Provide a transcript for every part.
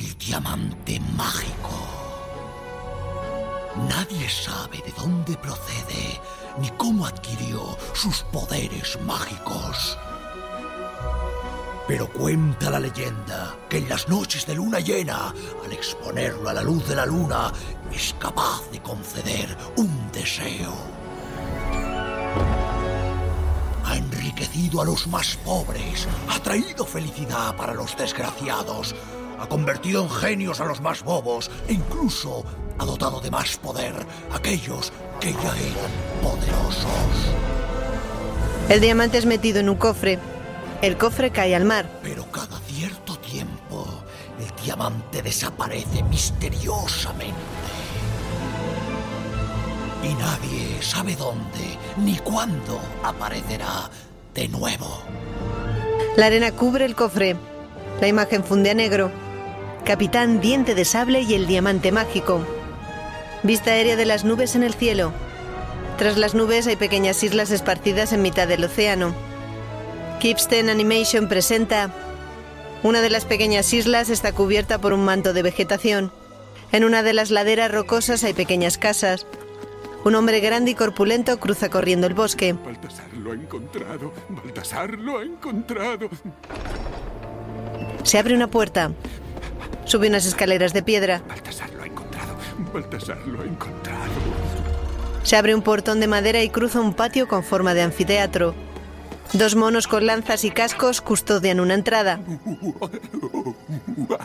El diamante mágico. Nadie sabe de dónde procede ni cómo adquirió sus poderes mágicos. Pero cuenta la leyenda que en las noches de luna llena, al exponerlo a la luz de la luna, es capaz de conceder un deseo. Ha enriquecido a los más pobres, ha traído felicidad para los desgraciados, ha convertido en genios a los más bobos e incluso ha dotado de más poder a aquellos que ya eran poderosos. El diamante es metido en un cofre. El cofre cae al mar. Pero cada cierto tiempo, el diamante desaparece misteriosamente. Y nadie sabe dónde ni cuándo aparecerá de nuevo. La arena cubre el cofre. La imagen funde a negro. Capitán Diente de Sable y el diamante mágico. Vista aérea de las nubes en el cielo. Tras las nubes hay pequeñas islas esparcidas en mitad del océano. Kipsten Animation presenta una de las pequeñas islas está cubierta por un manto de vegetación. En una de las laderas rocosas hay pequeñas casas. Un hombre grande y corpulento cruza corriendo el bosque. Baltasar lo ha encontrado. Baltasar lo ha encontrado. Se abre una puerta. Sube unas escaleras de piedra. Baltasar lo ha encontrado. Baltasar lo ha encontrado. Se abre un portón de madera y cruza un patio con forma de anfiteatro. Dos monos con lanzas y cascos custodian una entrada.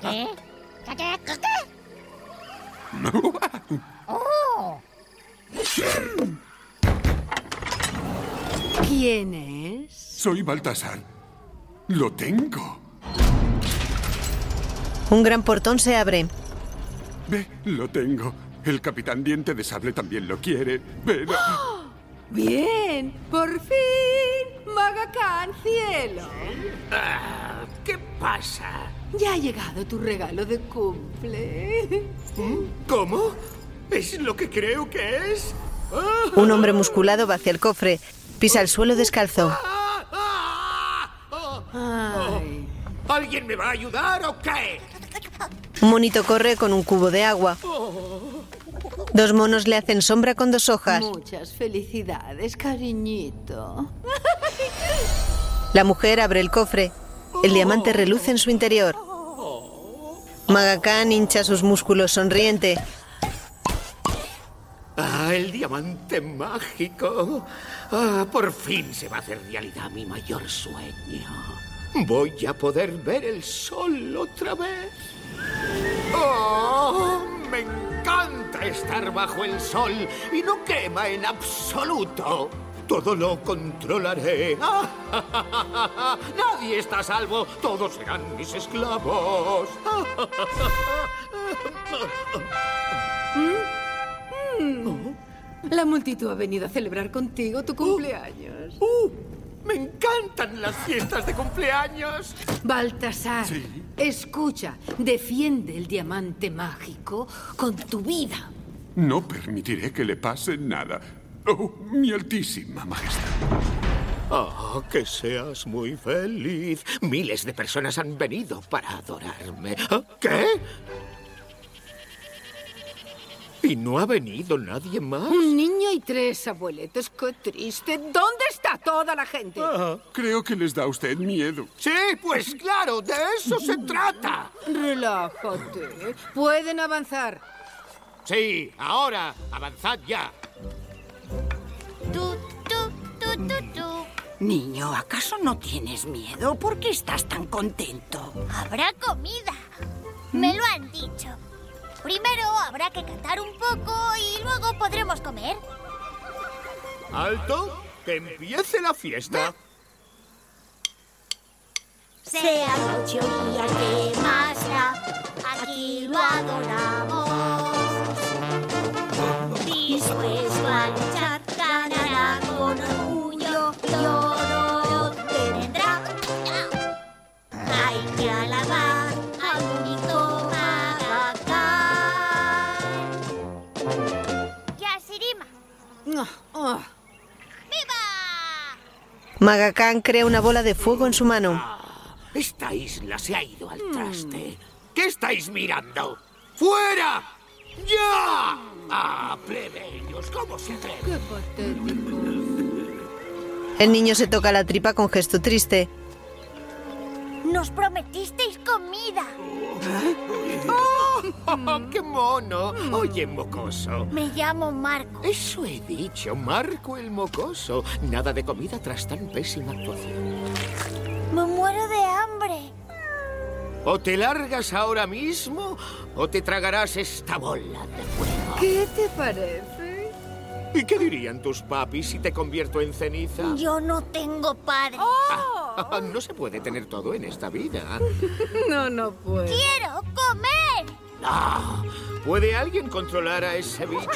¿Qué? ¿Qué? ¿Qué? ¿Qué? ¿Quién es? Soy Baltasar. Lo tengo. Un gran portón se abre. Ve, lo tengo. El capitán Diente de Sable también lo quiere, pero... Bien, por fin. Magacán, cielo. ¿Qué pasa? Ya ha llegado tu regalo de cumple. ¿Cómo? ¿Es lo que creo que es? Un hombre musculado va hacia el cofre. Pisa el suelo descalzo. Ay. ¿Alguien me va a ayudar o qué? Un monito corre con un cubo de agua. Dos monos le hacen sombra con dos hojas. Muchas felicidades, cariñito. La mujer abre el cofre. El diamante reluce en su interior. Magacán hincha sus músculos sonriente. Ah, el diamante mágico. Ah, por fin se va a hacer realidad mi mayor sueño. Voy a poder ver el sol otra vez. ¡Oh! Me encanta estar bajo el sol y no quema en absoluto. Todo lo controlaré. Nadie está a salvo. Todos serán mis esclavos. La multitud ha venido a celebrar contigo tu cumpleaños. ¡Uh! Me encantan las fiestas de cumpleaños. Baltasar, Sí. escucha, defiende el diamante mágico con tu vida. No permitiré que le pase nada. Oh, mi altísima majestad. Ah, que seas muy feliz. Miles de personas han venido para adorarme. ¿Ah, ¿Qué? ¿Y no ha venido nadie más? Un niño y tres abueletos, qué triste. ¿Dónde está toda la gente? Ah, Creo que les da a usted miedo. sí, pues claro, de eso se trata. Relájate. Pueden avanzar. Sí, ahora, avanzad ya. Tú, tú, tú, tú, tú. Niño, ¿acaso no tienes miedo? ¿Por qué estás tan contento? Habrá comida. Me lo han dicho. Primero habrá que cantar un poco y luego podremos comer. Alto, que empiece la fiesta. Sea noche o día que más aquí lo adoramos. Dispuesto a luchar, ganará con orgullo y oro tendrá. Hay que alabar al único Magacán crea una bola de fuego en su mano. Esta isla se ha ido al traste. ¿Qué estáis mirando? ¡Fuera! ¡Ya! ¡Ah, plebeyos! ¿Cómo se atreven? Qué patético. El niño se toca la tripa con gesto triste. Nos prometisteis comida. ¡Oh, qué mono! Oye, mocoso. Me llamo Marco. Eso he dicho, Marco el mocoso. Nada de comida tras tan pésima actuación. Me muero de hambre. O te largas ahora mismo o te tragarás esta bola de fuego. ¿Qué te parece? ¿Y qué dirían tus papis si te convierto en ceniza? Yo no tengo padre. Ah, no se puede tener todo en esta vida. No, no puedo. ¡Quiero comer! Ah, ¿Puede alguien controlar a ese bicho?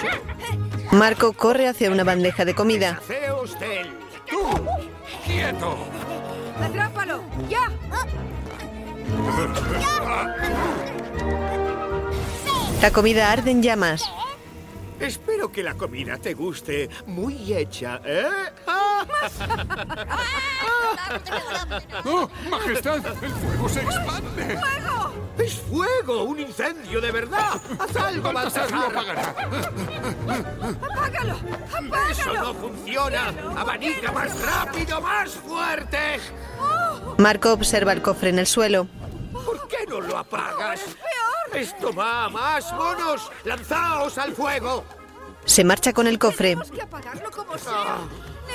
Marco corre hacia una bandeja de comida. Haceos de él. ¡Tú! ¡Quieto! ¡Atrápalo! ¡Ya! La comida arde en llamas. Espero que la comida te guste muy hecha, ¿eh? Ah, ¡Oh, majestad! ¡El fuego se expande! ¡Es fuego! ¡Un incendio de verdad! ¡Haz algo, Baltasar lo apagará. ¡Apágalo! ¡Eso no funciona! ¡Abanica más rápido, más fuerte! Marco observa el cofre en el suelo. ¿Por qué no lo apagas? ¡Esto va a más, monos! ¡Lanzaos al fuego! Se marcha con el cofre. Tenemos que apagarlo como sea.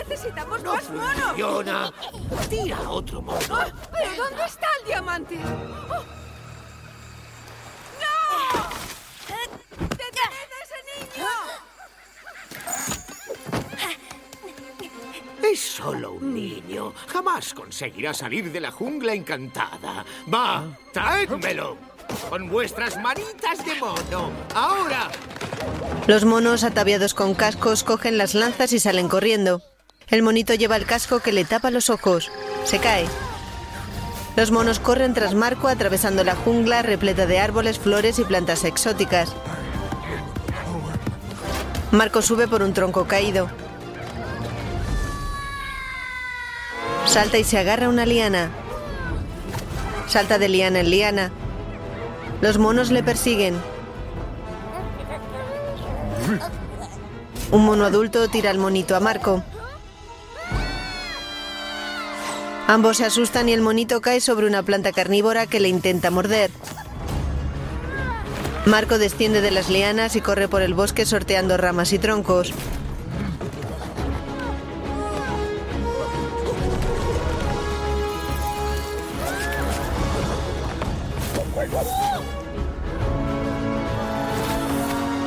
Necesitamos ¡No más monos. funciona! ¡Tira otro mono! ¿Pero dónde está el diamante? ¡Oh! ¡No! ¡Detened a ese niño! Es solo un niño. Jamás conseguirá salir de la jungla encantada. ¡Va! ¡Traédmelo! Con vuestras manitas de mono. ¡Ahora! Los monos ataviados con cascos cogen las lanzas y salen corriendo. El monito lleva el casco que le tapa los ojos. Se cae. Los monos corren tras Marco atravesando la jungla repleta de árboles, flores y plantas exóticas. Marco sube por un tronco caído. Salta y se agarra una liana. Salta de liana en liana. Los monos le persiguen. Un mono adulto tira al monito a Marco. Ambos se asustan y el monito cae sobre una planta carnívora que le intenta morder. Marco desciende de las lianas y corre por el bosque sorteando ramas y troncos.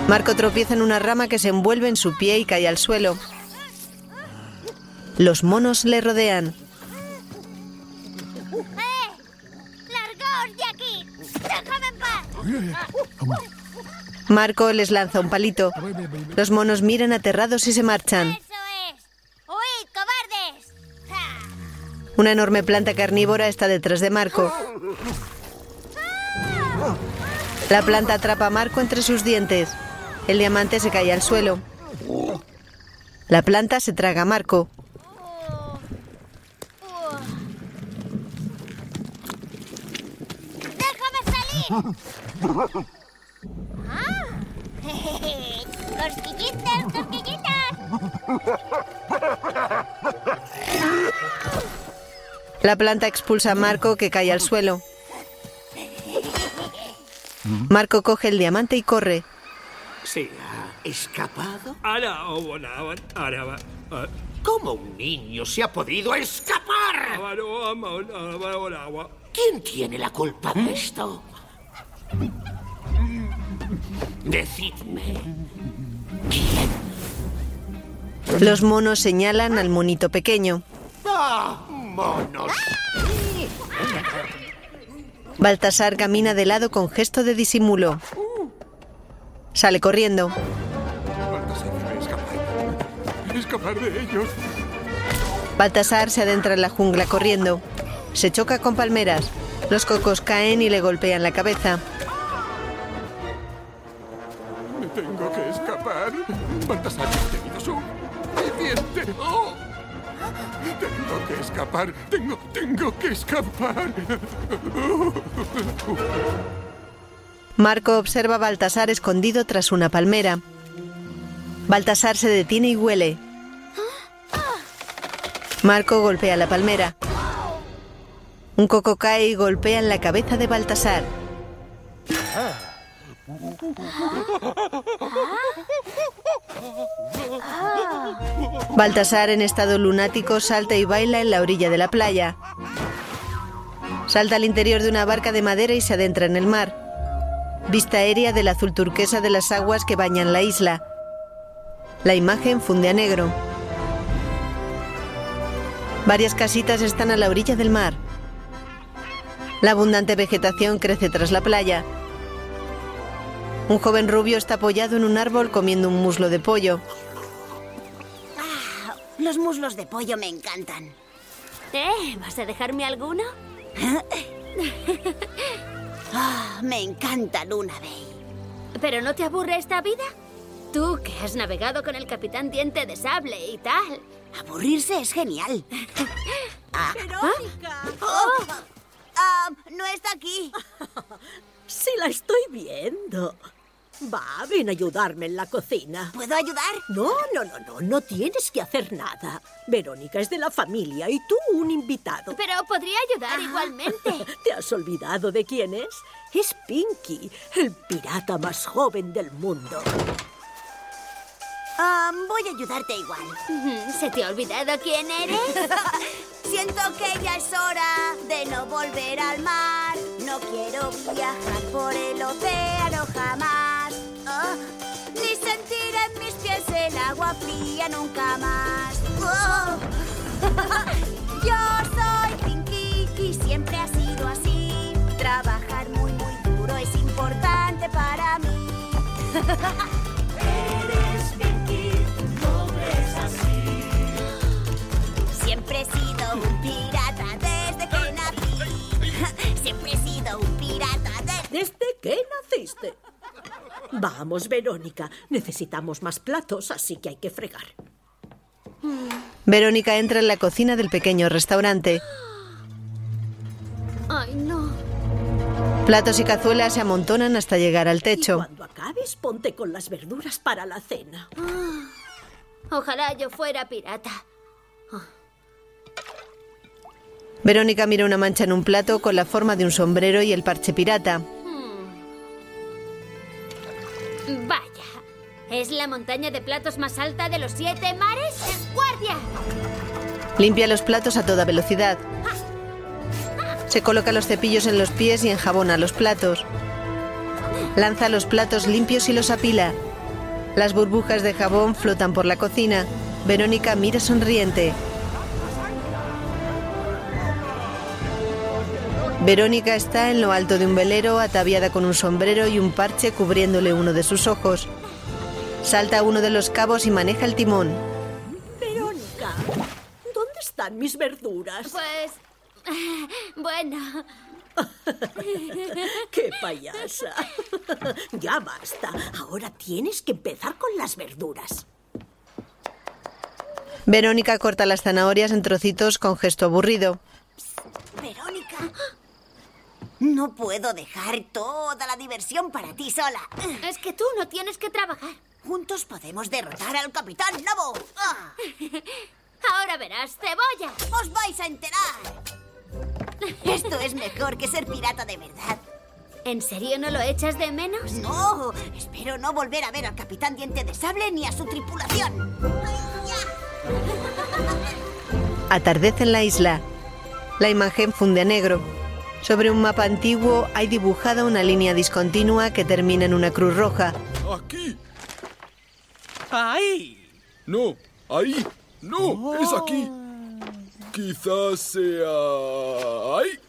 Marco tropieza en una rama que se envuelve en su pie y cae al suelo. Los monos le rodean. ¡Eh! ¡Largaos de aquí! ¡Déjame en paz! Marco les lanza un palito. Los monos miran aterrados y se marchan. ¡Eso es! ¡Huid, cobardes! Una enorme planta carnívora está detrás de Marco. La planta atrapa a Marco entre sus dientes. El diamante se cae al suelo. La planta se traga a Marco. ¡Déjame salir! ¡Ah! ¡Cosquillitas, cosquillitas! La planta expulsa a Marco que cae al suelo. Marco coge el diamante y corre. ¿Se ha escapado? Ara, o bona, ara, va. eh, ¿Cómo un niño se ha podido escapar? Bona, agua. ¿Quién tiene la culpa de esto? Decidme. ¿Quién? Los monos señalan al monito pequeño. ¡Ah, monos! Baltasar camina de lado con gesto de disimulo. Sale corriendo. Escapar. Escapar de ellos. Baltasar se adentra en la jungla corriendo. Se choca con palmeras. Los cocos caen y le golpean la cabeza. Me tengo que escapar. Baltasar, bienvenido su diente. ¡Oh! Tengo que escapar. Tengo, tengo que escapar. Marco observa a Baltasar escondido tras una palmera. Baltasar se detiene y huele. Marco golpea la palmera. Un coco cae y golpea en la cabeza de Baltasar. Baltasar, en estado lunático, salta y baila en la orilla de la playa. Salta al interior de una barca de madera y se adentra en el mar. Vista aérea del azul turquesa de las aguas que bañan la isla. La imagen funde a negro. Varias casitas están a la orilla del mar. La abundante vegetación crece tras la playa. Un joven rubio está apoyado en un árbol comiendo un muslo de pollo. Los muslos de pollo me encantan. ¿Eh? ¿Vas a dejarme alguno? Ah, me encanta Luna Bay. ¿Pero no te aburre esta vida? Tú que has navegado con el capitán Diente de Sable y tal. Aburrirse es genial. Ah. ¡Verónica! Oh, ah, no está aquí. Sí la estoy viendo. Va, ven a ayudarme en la cocina. ¿Puedo ayudar? No, no, no, no, no tienes que hacer nada. Verónica es de la familia y tú un invitado. Pero podría ayudar igualmente. ¿Te has olvidado de quién es? Es Pinky, el pirata más joven del mundo. Ah, voy a ayudarte igual. ¿Se te ha olvidado quién eres? Siento que ya es hora de no volver al mar. No quiero viajar por el océano jamás. Oh, ni sentir en mis pies el agua fría nunca más. Oh. Yo soy Pinky y siempre ha sido así. Trabajar muy, muy duro es importante para mí. Vamos, Verónica, necesitamos más platos, así que hay que fregar. Verónica entra en la cocina del pequeño restaurante. Ay, no. Platos y cazuelas se amontonan hasta llegar al Y techo. cuando acabes, ponte con las verduras para la cena. Ojalá yo fuera pirata. Verónica mira una mancha en un plato con la forma de un sombrero y el parche pirata. Vaya. ¿Es la montaña de platos más alta de los siete mares? ¡Guardia! Limpia los platos a toda velocidad. Se coloca los cepillos en los pies y enjabona los platos. Lanza los platos limpios y los apila. Las burbujas de jabón flotan por la cocina. Verónica mira sonriente. Verónica está en lo alto de un velero ataviada con un sombrero y un parche cubriéndole uno de sus ojos. Salta a uno de los cabos y maneja el timón. Verónica, ¿dónde están mis verduras? Pues... Bueno... ¡Qué payasa! ya basta. Ahora tienes que empezar con las verduras. Verónica corta las zanahorias en trocitos con gesto aburrido. Verónica. No puedo dejar toda la diversión para ti sola. Es que tú no tienes que trabajar. Juntos podemos derrotar al Capitán. Ah, Ahora verás, cebolla. ¡Os vais a enterar! Esto es mejor que ser pirata de verdad. ¿En serio no lo echas de menos? No, espero no volver a ver al Capitán Diente de Sable ni a su tripulación. Atardece en la isla. La imagen funde a negro. Sobre un mapa antiguo hay dibujada una línea discontinua que termina en una cruz roja. ¡Aquí! ¡Ahí! No, ahí. No, es aquí. Quizás sea... ahí.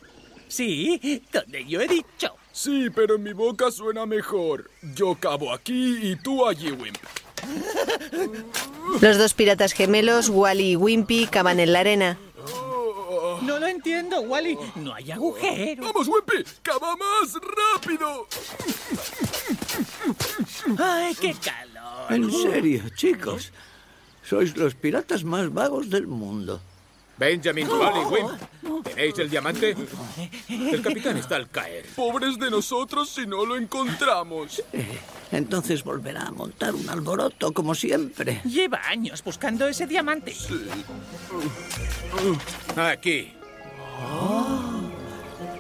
Sí, donde yo he dicho. Sí, pero en mi boca suena mejor. Yo cabo aquí y tú allí, Wimp. Los dos piratas gemelos, Wally y Wimpy, cavan en la arena. No lo entiendo, Wally. No hay agujero. ¡Vamos, Wimpy! ¡Cava más rápido! ¡Ay, qué calor! En serio, chicos. Sois los piratas más vagos del mundo. Benjamin, Wally, Wim. ¿Tenéis el diamante? El capitán está al caer. Pobres de nosotros si no lo encontramos. Entonces volverá a montar un alboroto como siempre. Lleva años buscando ese diamante. Aquí.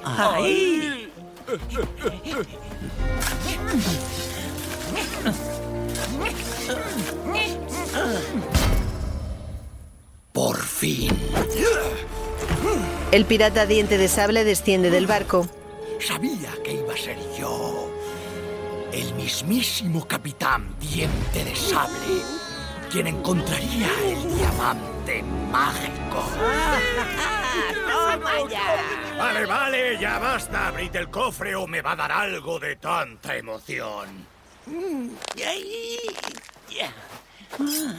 ¡Ahí! Por fin. El pirata diente de sable desciende del barco. Sabía que iba a ser yo. El mismísimo capitán diente de sable. Quien encontraría el diamante mágico. ¡Toma ya! Vale, vale, ya basta. Abrid el cofre o me va a dar algo de tanta emoción. Mm. Ah,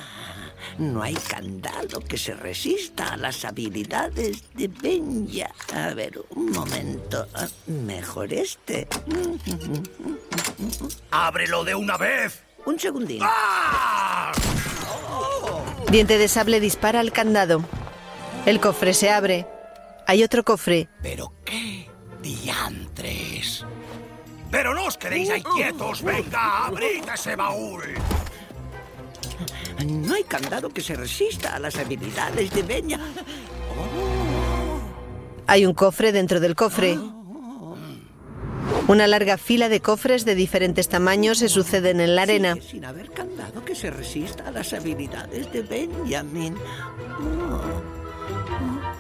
No hay candado que se resista a las habilidades de Benja. A ver, un momento. Ah, Mejor este. ¡Ábrelo de una vez! Un segundín. ¡Ah! Diente de sable dispara al candado. El cofre se abre. Hay otro cofre. ¿Pero qué diantres? ¡Pero no os quedéis ahí quietos! ¡Venga, abrid ese baúl! No hay candado que se resista a las habilidades de Benja. Hay un cofre dentro del cofre. Una larga fila de cofres de diferentes tamaños se suceden en la arena. Sigue sin haber candado que se resista a las habilidades de Benjamin.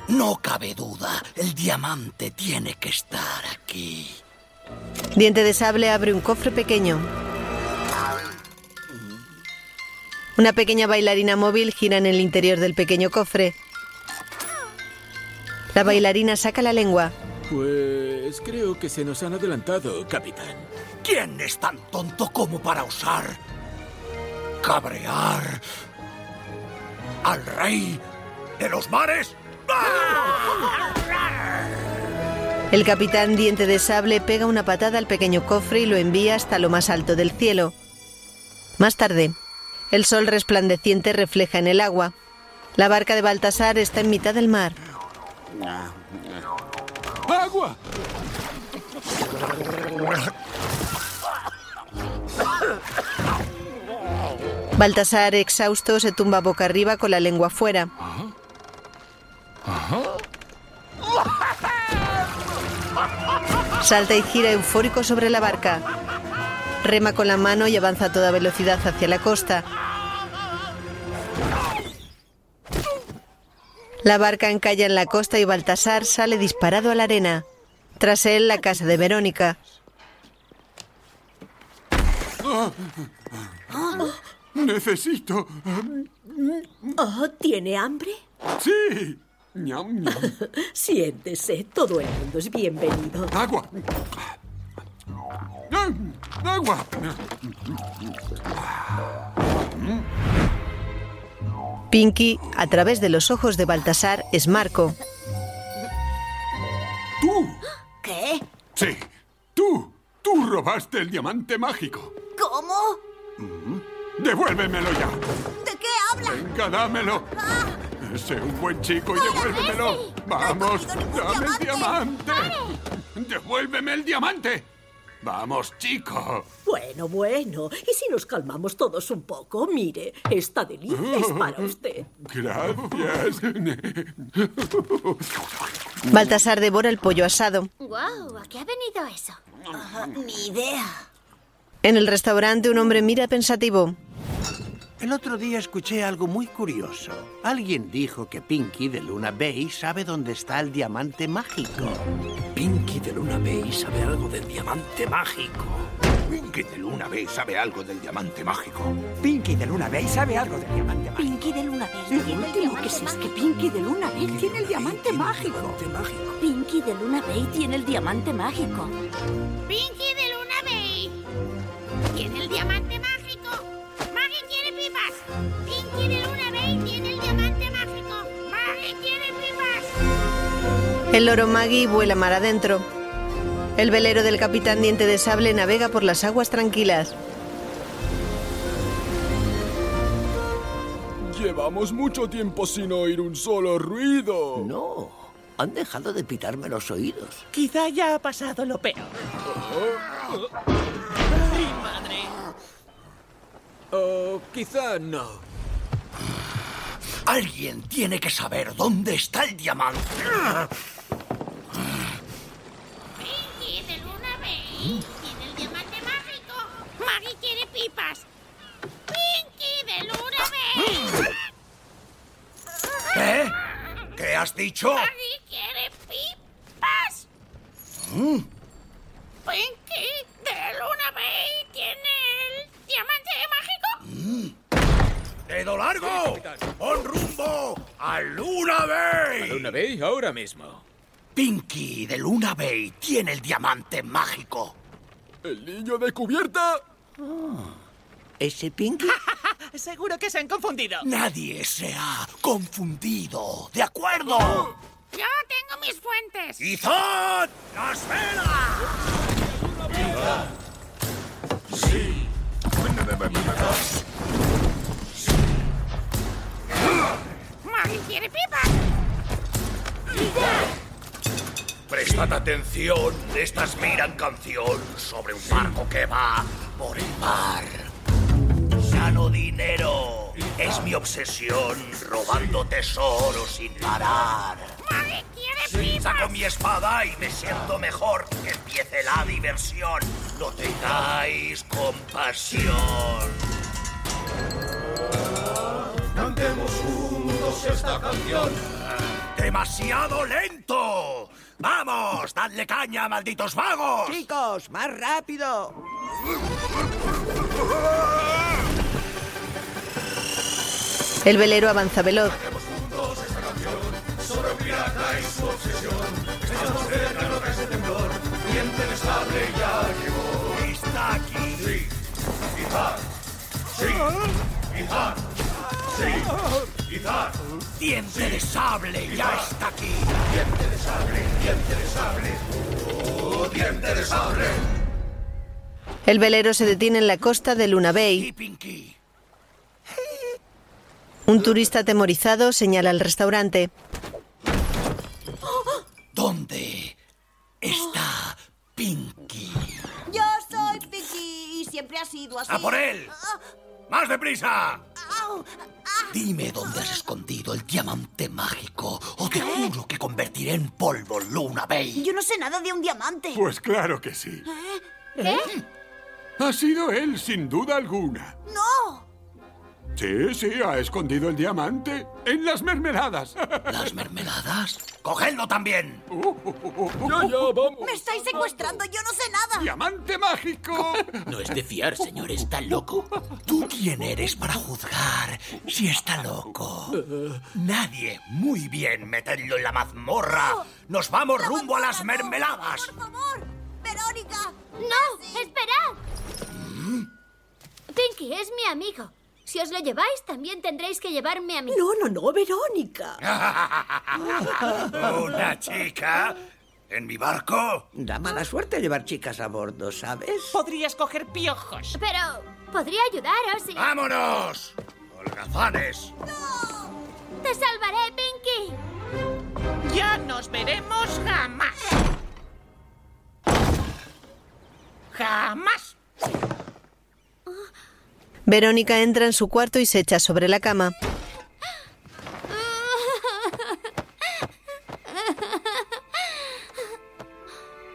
No cabe duda, el diamante tiene que estar aquí. Diente de sable abre un cofre pequeño. Una pequeña bailarina móvil gira en el interior del pequeño cofre. La bailarina saca la lengua. Pues creo que se nos han adelantado, capitán. ¿Quién es tan tonto como para usar cabrear al rey de los mares? El capitán Diente de Sable pega una patada al pequeño cofre y lo envía hasta lo más alto del cielo. Más tarde, el sol resplandeciente refleja en el agua. La barca de Baltasar está en mitad del mar. ¡Agua! Baltasar, exhausto, se tumba boca arriba con la lengua fuera. Salta y gira eufórico sobre la barca. Rema con la mano y avanza a toda velocidad hacia la costa. La barca encalla en la costa y Baltasar sale disparado a la arena. Tras él, la casa de Verónica. Necesito. Oh, ¿Tiene hambre? Sí. Ñam, ñam. Siéntese, todo el mundo es bienvenido. Agua. Agua. Pinky, a través de los ojos de Baltasar, es Marco. Tú. ¿Qué? Sí. Tú. Tú robaste el diamante mágico. ¿Cómo? Devuélvemelo ya. ¿De qué habla? Venga, dámelo. Sé un buen chico y devuélvemelo. Vamos, dame el diamante. Devuélveme el diamante. Vamos, chico. Bueno, bueno. ¿Y si nos calmamos todos un poco? Mire, esta delicia es para usted. Gracias. Baltasar devora el pollo asado. ¡Guau! ¿A qué ha venido eso? Ni idea. En el restaurante, un hombre mira pensativo. El otro día escuché algo muy curioso. Alguien dijo que Pinky de Luna Bay sabe dónde está el diamante mágico. Pinky de Luna Bay sabe algo del diamante mágico. Pinky de Luna Bay sabe algo del diamante mágico. Pinky de Luna Bay sabe algo del diamante mágico. Pinky de Luna Bay Lo último que sé es que. Pinky de Luna Bay tiene el diamante mágico. Pinky de Luna Bay tiene el diamante mágico. Pinky de Luna Bay. Tiene el diamante mágico. Pipas. Pinky de Luna Bay tiene el diamante mágico. Maggie quiere pipas. El loro Maggie vuela mar adentro. El velero del capitán Diente de Sable navega por las aguas tranquilas. Llevamos mucho tiempo sin oír un solo ruido. No, han dejado de pitarme los oídos. Quizá ya ha pasado lo peor. ¡Ay, madre! Oh, quizá no. Alguien tiene que saber dónde está el diamante. Pinky de Luna Bay tiene el diamante mágico. Maggie quiere pipas. Pinky de Luna Bay. ¿Qué? ¿Qué has dicho? Maggie quiere pipas. Mm, Pinky de Luna Bay tiene el diamante mágico. mm. ¡Dedo largo! ¡Pon rumbo a Luna Bay! ¿A Luna Bay ahora mismo? Pinky de Luna Bay tiene el diamante mágico. ¿El niño de cubierta? ¿Ese Pinky? Seguro que se han confundido. Nadie se ha confundido. ¿De acuerdo? Yo tengo mis fuentes. ¡Izad! ¡Las velas! Sí. Maggie quiere pipas. Prestad atención. Estas miran canción sobre un barco que va por el mar. Sano dinero. Es mi obsesión robando tesoros sin parar. Maggie quiere pipas. Saco mi espada y me siento mejor. Que empiece la diversión. No tengáis compasión. Cantemos juntos esta canción. ¡Demasiado lento! ¡Vamos! ¡Dadle caña, malditos vagos! Chicos, más rápido. El velero avanza veloz. Juntos esta canción sobre y su obsesión. Estamos cerca, no caes de temblor. Viento inestable ya Diente de sable ya está aquí. Diente de sable, diente de sable. Oh, diente de sable. El velero se detiene en la costa de Luna Bay. Pinky. Un turista atemorizado señala al restaurante. ¿Dónde está Pinky? Siempre ha sido así. ¡A por él! Ah, ¡Más deprisa! au, Dime dónde has escondido el diamante mágico o te juro que convertiré en polvo Luna Bay. Yo no sé nada de un diamante. Pues claro que sí. ¿Qué? Ha sido él, sin duda alguna. ¡No! Sí, sí, ha escondido el diamante en las mermeladas. ¿Las mermeladas? ¡Cogedlo también! Ya, ya, vamos. ¡Me estáis secuestrando! ¡Yo no sé nada! ¡Diamante mágico! No es de fiar, señor, está loco. ¿Tú quién eres para juzgar si está loco? Nadie. Muy bien, metedlo en la mazmorra. Nos vamos rumbo a las mermeladas. ¡Por favor! ¡Verónica! ¡No! ¡Esperad! Pinky es mi amigo. Si os lo lleváis, también tendréis que llevarme a mí. No, no, no, Verónica. ¿Una chica? ¿En mi barco? Da mala suerte llevar chicas a bordo, ¿sabes? Podrías coger piojos. Pero podría ayudaros y... ¡Vámonos! ¡Holgazanes! ¡Te salvaré, Pinky! Ya nos veremos jamás. Jamás. Verónica entra en su cuarto y se echa sobre la cama.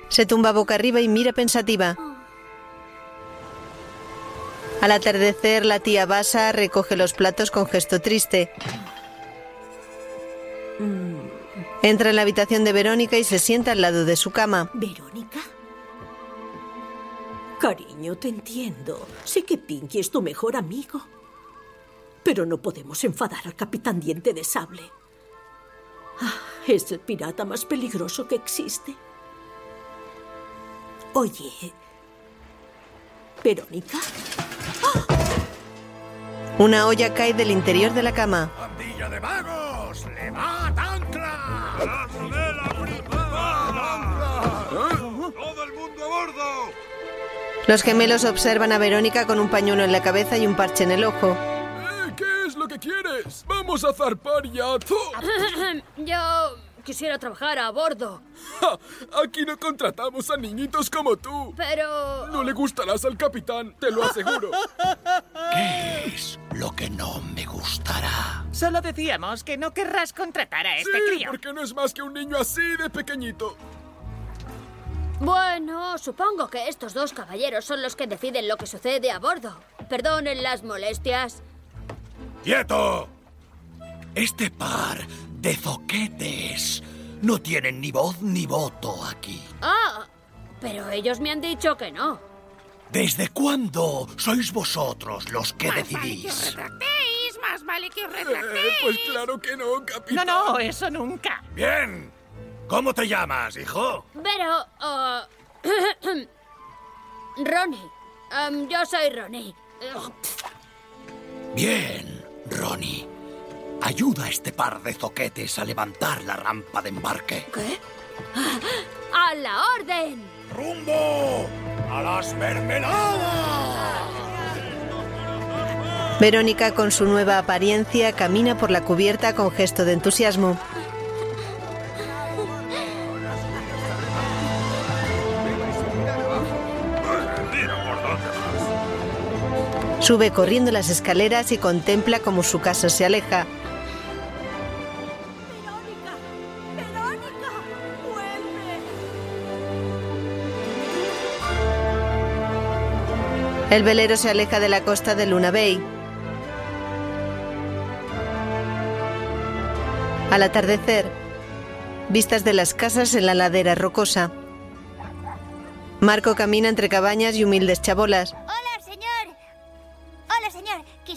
Se tumba boca arriba y mira pensativa. Al atardecer, la tía Basa recoge los platos con gesto triste. Entra en la habitación de Verónica y se sienta al lado de su cama. Cariño, te entiendo. Sé que Pinky es tu mejor amigo. Pero no podemos enfadar al capitán Diente de Sable. Ah, es el pirata más peligroso que existe. Oye, ¿Verónica? Una olla cae del interior de la cama. ¡Pandilla de vagos! ¡Levad ancla! ¡Todo Los gemelos observan a Verónica con un pañuelo en la cabeza y un parche en el ojo. Eh, ¿Qué es lo que quieres. Vamos a zarpar ya. Yo quisiera trabajar a bordo. Ja, Aquí no contratamos a niñitos como tú. Pero... No le gustarás al capitán, te lo aseguro. ¿Qué es lo que no me gustará? Solo decíamos que no querrás contratar a este sí, crío. porque no es más que un niño así de pequeñito. Bueno, supongo que estos dos caballeros son los que deciden lo que sucede a bordo. Perdonen las molestias. ¡Quieto! Este par de zoquetes no tienen ni voz ni voto aquí. Ah, pero ellos me han dicho que no. ¿Desde cuándo sois vosotros los que Más vale que os decidís? retractéis, más vale que os Eh, retractéis. pues claro que no, No, capitán. no, eso nunca. Bien. ¿Cómo te llamas, hijo? Pero... ah, Ronnie. Em, yo soy Ronnie. Bien, Ronnie. Ayuda a este par de zoquetes a levantar la rampa de embarque. ¿Qué? ¡A la orden! ¡Rumbo! ¡A las mermeladas! Verónica, con su nueva apariencia, camina por la cubierta con gesto de entusiasmo. Sube corriendo las escaleras y contempla cómo su casa se aleja. ¡Verónica! ¡Vuelve! El velero se aleja de la costa de Luna Bay. Al atardecer, vistas de las casas en la ladera rocosa. Marco camina entre cabañas y humildes chabolas.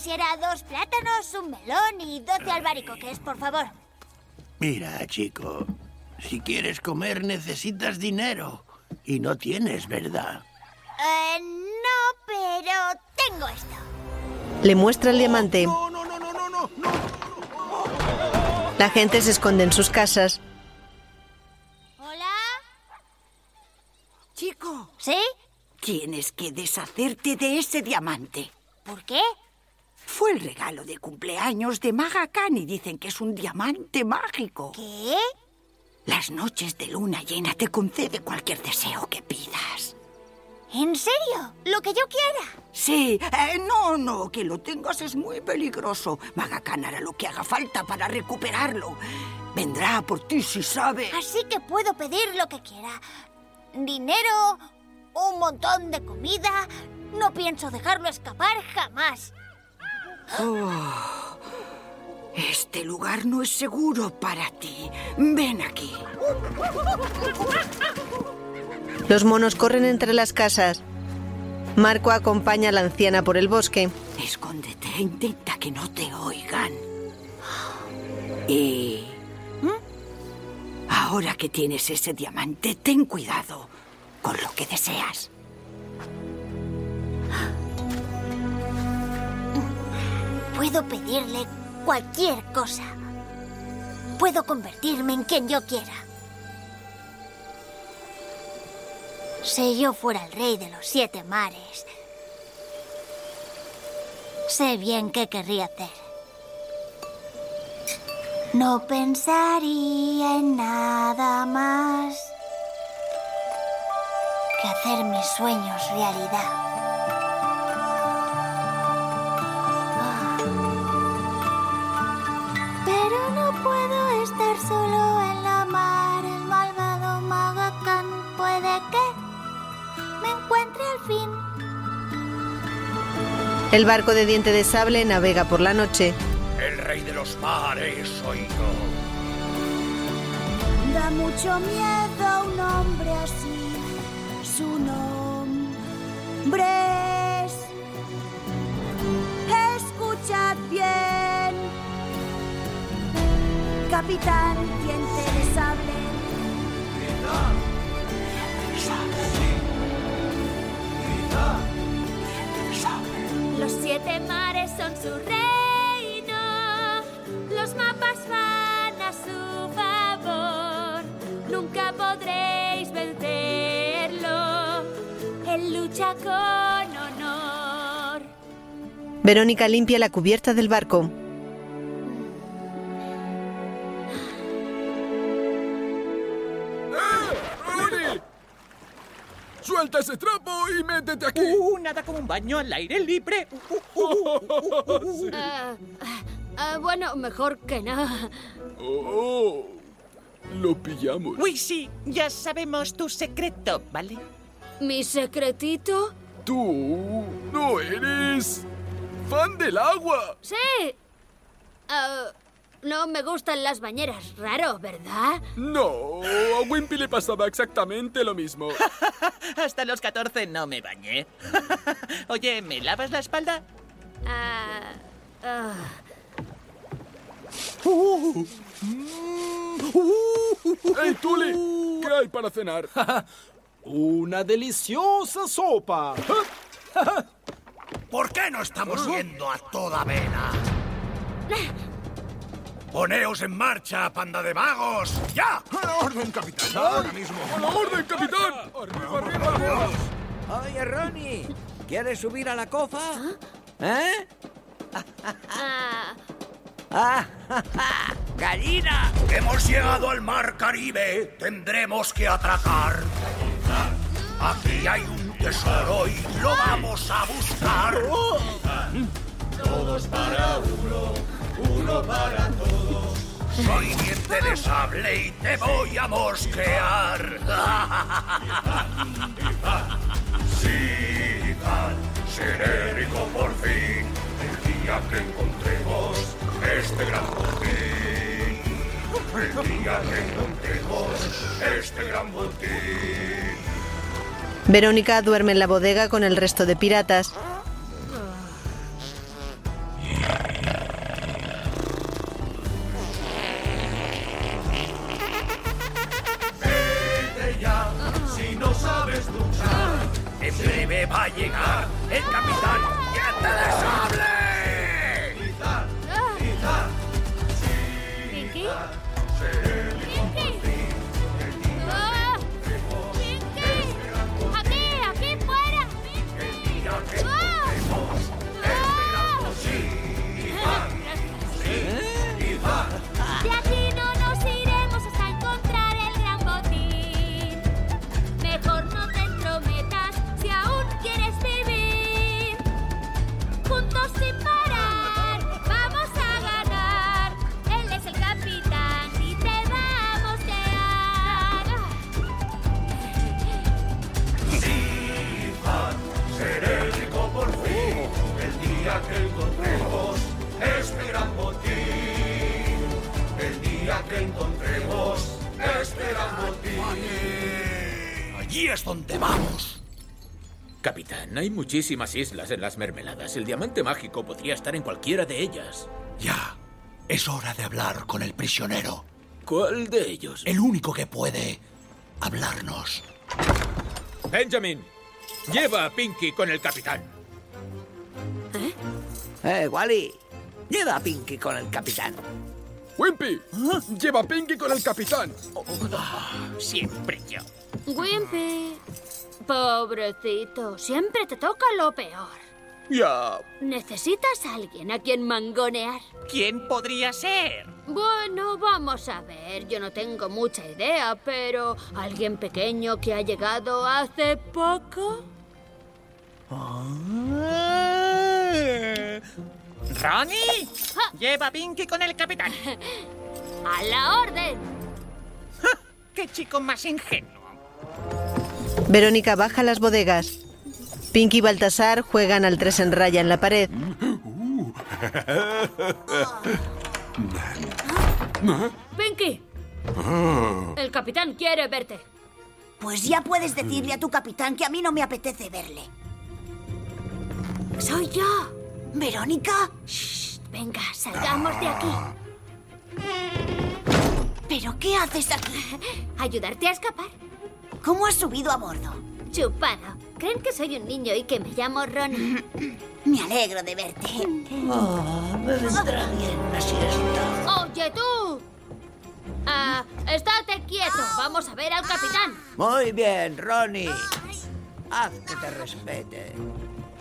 Quisiera dos plátanos, un melón y doce albaricoques, por favor. Mira, chico, si quieres comer necesitas dinero. Y no tienes, ¿verdad? Eh, no, pero tengo esto. Le muestra el diamante. La gente se esconde en sus casas. ¿Hola? Chico, ¿Sí? tienes que deshacerte de ese diamante. ¿Por qué? Fue el regalo de cumpleaños de Maga Khan y dicen que es un diamante mágico. ¿Qué? Las noches de luna llena te concede cualquier deseo que pidas. ¿En serio? ¿Lo que yo quiera? Sí, eh, no, no, que lo tengas es muy peligroso. Maga Khan hará lo que haga falta para recuperarlo. Vendrá por ti si sabe. Así que puedo pedir lo que quiera. Dinero, un montón de comida. No pienso dejarlo escapar jamás. Oh, este lugar no es seguro para ti. Ven aquí. Los monos corren entre las casas. Marco acompaña a la anciana por el bosque. Escóndete intenta que no te oigan. Y... ¿Mm? Ahora que tienes ese diamante, ten cuidado con lo que deseas. Puedo pedirle cualquier cosa. Puedo convertirme en quien yo quiera. Si yo fuera el rey de los siete mares, sé bien qué querría hacer. No pensaría en nada más que hacer mis sueños realidad. El barco de diente de sable navega por la noche. El rey de los mares soy yo. Da mucho miedo un hombre así. Su nombre es. Escuchad bien. Capitán Diente de Sable. Los siete mares son su reino. Los mapas van a su favor. Nunca podréis vencerlo. Él lucha con honor. Verónica limpia la cubierta del barco. Salta ese trapo y métete aquí. Uh, nada como un baño al aire libre. Uh, uh, uh, uh, uh. Ah, ah, bueno, mejor que nada. Oh, lo pillamos. Uy, sí, ya sabemos tu secreto, ¿vale? ¿Mi secretito? Tú no eres fan del agua. Sí. No me gustan las bañeras. Raro, ¿verdad? No, a Wimpy le pasaba exactamente lo mismo. Hasta los 14 no me bañé. Oye, ¿me lavas la espalda? Ah, ah. ¡Hey, Tuli! ¿Qué hay para cenar? Una deliciosa sopa. ¿Por qué no estamos yendo a toda vela? ¡Poneos en marcha, panda de magos! ¡Ya! ¡A la orden, capitán! ¡Ahora mismo! ¡A la orden, capitán! ¡Arriba, arriba, arriba! Oye, Ronnie, ¿quieres subir a la cofa? ¿Eh? Ah, ¡Ah! ¡Gallina! Hemos llegado al mar Caribe. Tendremos que atracar. Aquí hay un tesoro y lo vamos a buscar. Todos para uno, uno para todos. Soy diente de sable y te voy a mosquear. Sí, Pan, seré rico por fin. El día que encontremos este gran botín. El día que encontremos este gran botín. Verónica duerme en la bodega con el resto de piratas. Breve va a llegar el capitán diente de sable. Es donde vamos. Capitán, hay muchísimas islas en las mermeladas. El diamante mágico podría estar en cualquiera de ellas. Ya, es hora de hablar con el prisionero. ¿Cuál de ellos? El único que puede hablarnos. Benjamin, lleva a Pinky con el capitán. Eh, Wally, lleva a Pinky con el capitán. Wimpy, lleva a Pinky con el capitán. Siempre yo. Wimpy, pobrecito, siempre te toca lo peor. Ya. ¿Necesitas a alguien a quien mangonear? ¿Quién podría ser? Bueno, vamos a ver. Yo no tengo mucha idea, pero ¿alguien pequeño que ha llegado hace poco? ¿Ronnie? Lleva a Pinky con el capitán. ¡A la orden! ¡Qué chico más ingenuo! Verónica baja las bodegas. Pinky y Baltasar juegan al tres en raya en la pared. Pinky, el capitán quiere verte. Pues ya puedes decirle a tu capitán que a mí no me apetece verle. Soy yo. ¿Verónica? Shh, venga, salgamos de aquí. ¿Pero qué haces aquí? ¿Ayudarte a escapar? ¿Cómo has subido a bordo? Chupado. ¿Creen que soy un niño y que me llamo Ronnie? Me alegro de verte. Oh, me vendrá bien una siesta. ¡Oye, tú! Ah, estate quieto. Vamos a ver al capitán. Muy bien, Ronnie. Haz que te respete.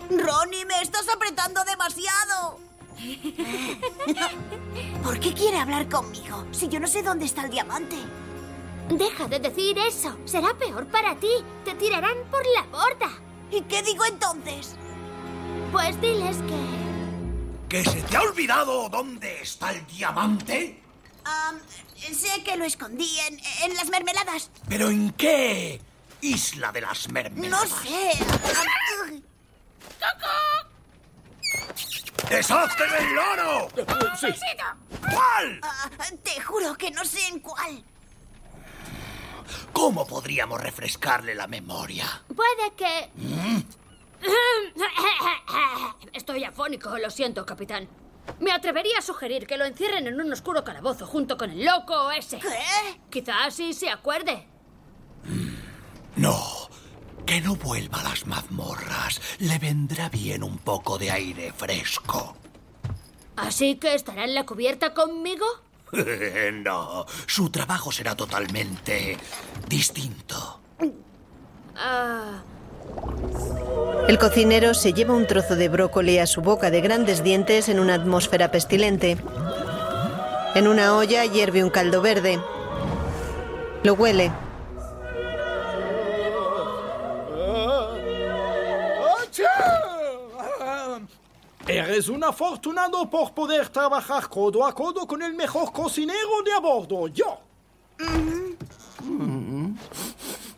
Ronnie, me estás apretando demasiado. ¿Por qué quiere hablar conmigo si yo no sé dónde está el diamante? Deja de decir eso. Será peor para ti. Te tirarán por la borda. ¿Y qué digo entonces? Pues diles que... ¿Que se te ha olvidado dónde está el diamante? Am, sé que lo escondí en, en las mermeladas. ¿Pero en qué isla de las No mermeladas? sé. Am, ¡Deshazte del loro! Sí. ¿Cuál? Ah, te juro que no sé en cuál. ¿Cómo podríamos refrescarle la memoria? Puede que... ¿Mm? Estoy afónico, lo siento, capitán. Me atrevería a sugerir que lo encierren en un oscuro calabozo junto con el loco ese. ¿Qué? Quizá así se acuerde. No, que no vuelva a las mazmorras. Le vendrá bien un poco de aire fresco. ¿Así que estará en la cubierta conmigo? no, su trabajo será totalmente distinto. Ah, El cocinero se lleva un trozo de brócoli a su boca de grandes dientes en una atmósfera pestilente. En una olla hierve un caldo verde. Lo huele. Eres un afortunado por poder trabajar codo a codo con el mejor cocinero de a bordo, yo. Mm.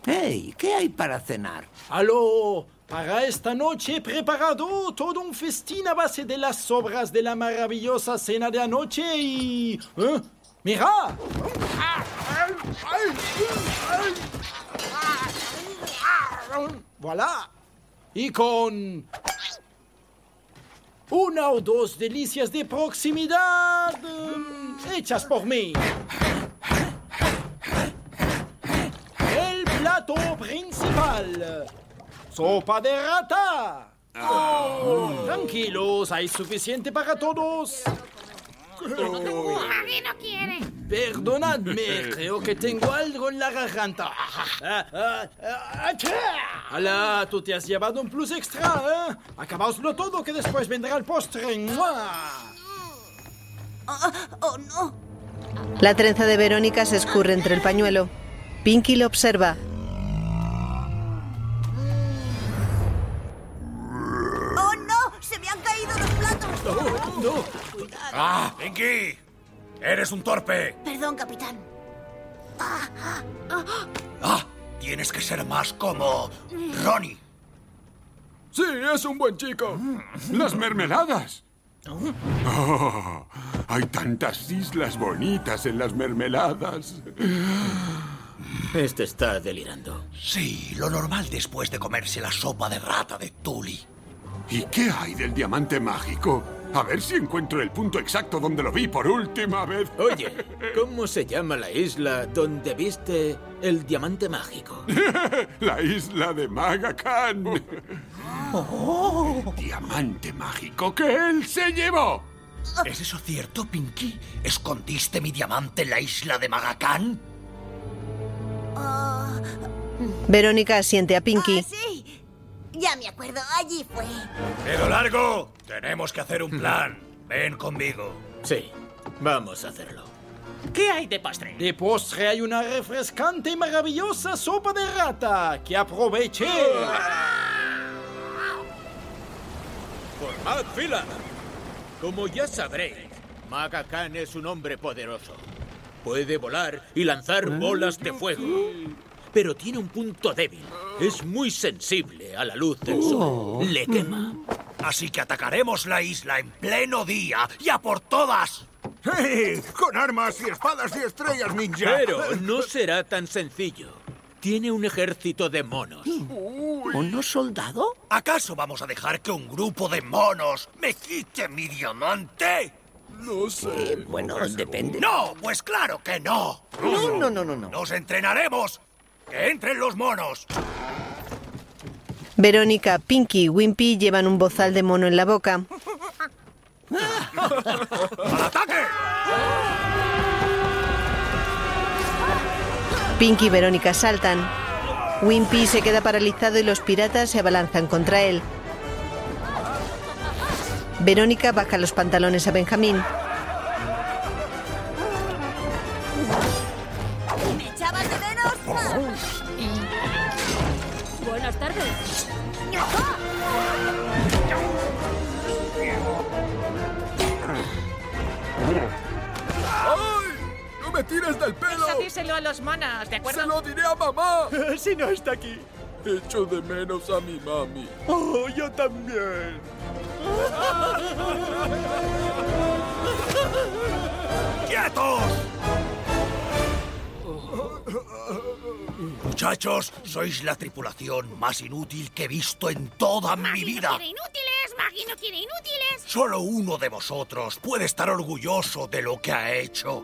Hey, ¿qué hay para cenar? Aló, para esta noche he preparado todo un festín a base de las sobras de la maravillosa cena de anoche y... ¿eh? ¡Mira! Voilà. Y con... Una o dos delicias de proximidad mm, hechas por mí. El plato principal. Sopa de rata. Tranquilos, hay suficiente para todos. Maggie no quiere. Perdonadme, creo que tengo algo en la garganta. Ah, ah, ah, achá. Ala, tú te has llevado un plus extra, ¿eh? Acabaoslo todo que después vendrá el postre. Ah, oh, no. La trenza de Verónica se escurre entre el pañuelo. Pinky lo observa. ¡Ah, Pinky! ¡Eres un torpe! Perdón, capitán. Ah, ah, ah. ¡Ah! Tienes que ser más como Ronnie. Sí, es un buen chico. ¡Las mermeladas! Oh, hay tantas islas bonitas en las mermeladas. Este está delirando. Sí, lo normal después de comerse la sopa de rata de Tully. ¿Y qué hay del diamante mágico? A ver si encuentro el punto exacto donde lo vi por última vez. Oye, ¿cómo se llama la isla donde viste el diamante mágico? La isla de Maga Khan. Oh. Diamante mágico que él se llevó. ¿Es eso cierto, Pinky? ¿Escondiste mi diamante en la isla de Magacán? Ah, Verónica asiente a Pinky. ah, sí. Ya me acuerdo, allí fue. Pero largo, tenemos que hacer un plan. Ven conmigo. Sí, vamos a hacerlo. ¿Qué hay de postre? De postre hay una refrescante y maravillosa sopa de rata. ¡Que aproveche! Formad fila. Como ya sabréis, Maga Khan es un hombre poderoso. Puede volar y lanzar bolas de fuego. Pero tiene un punto débil. Es muy sensible a la luz del sol. Le quema. Así que atacaremos la isla en pleno día y a por todas. ¡Hey! Con armas y espadas y estrellas ninja. Pero no será tan sencillo. Tiene un ejército de monos. ¿Uno soldado? ¿Acaso vamos a dejar que un grupo de monos me quite mi diamante? No sé. Eh, bueno, depende. No, pues claro que no. No, no, no, no, no. Nos entrenaremos. Que entren los monos. Verónica, Pinky y Wimpy llevan un bozal de mono en la boca. ¡Al ataque! Pinky y Verónica saltan. Wimpy se queda paralizado y los piratas se abalanzan contra él. Verónica baja los pantalones a Benjamín. ¿Me echabas de Buenas tardes. ¡Ay! ¡No me tires del pelo! Eso díselo a los monos, ¿de acuerdo? ¡Se lo diré a mamá! si no está aquí. Echo de menos a mi mami. Oh, yo también. ¡Quietos! Muchachos, sois la tripulación más inútil que he visto en toda mi vida. quiere inútiles! ¡Maggie no quiere inútiles! Solo uno de vosotros puede estar orgulloso de lo que ha hecho.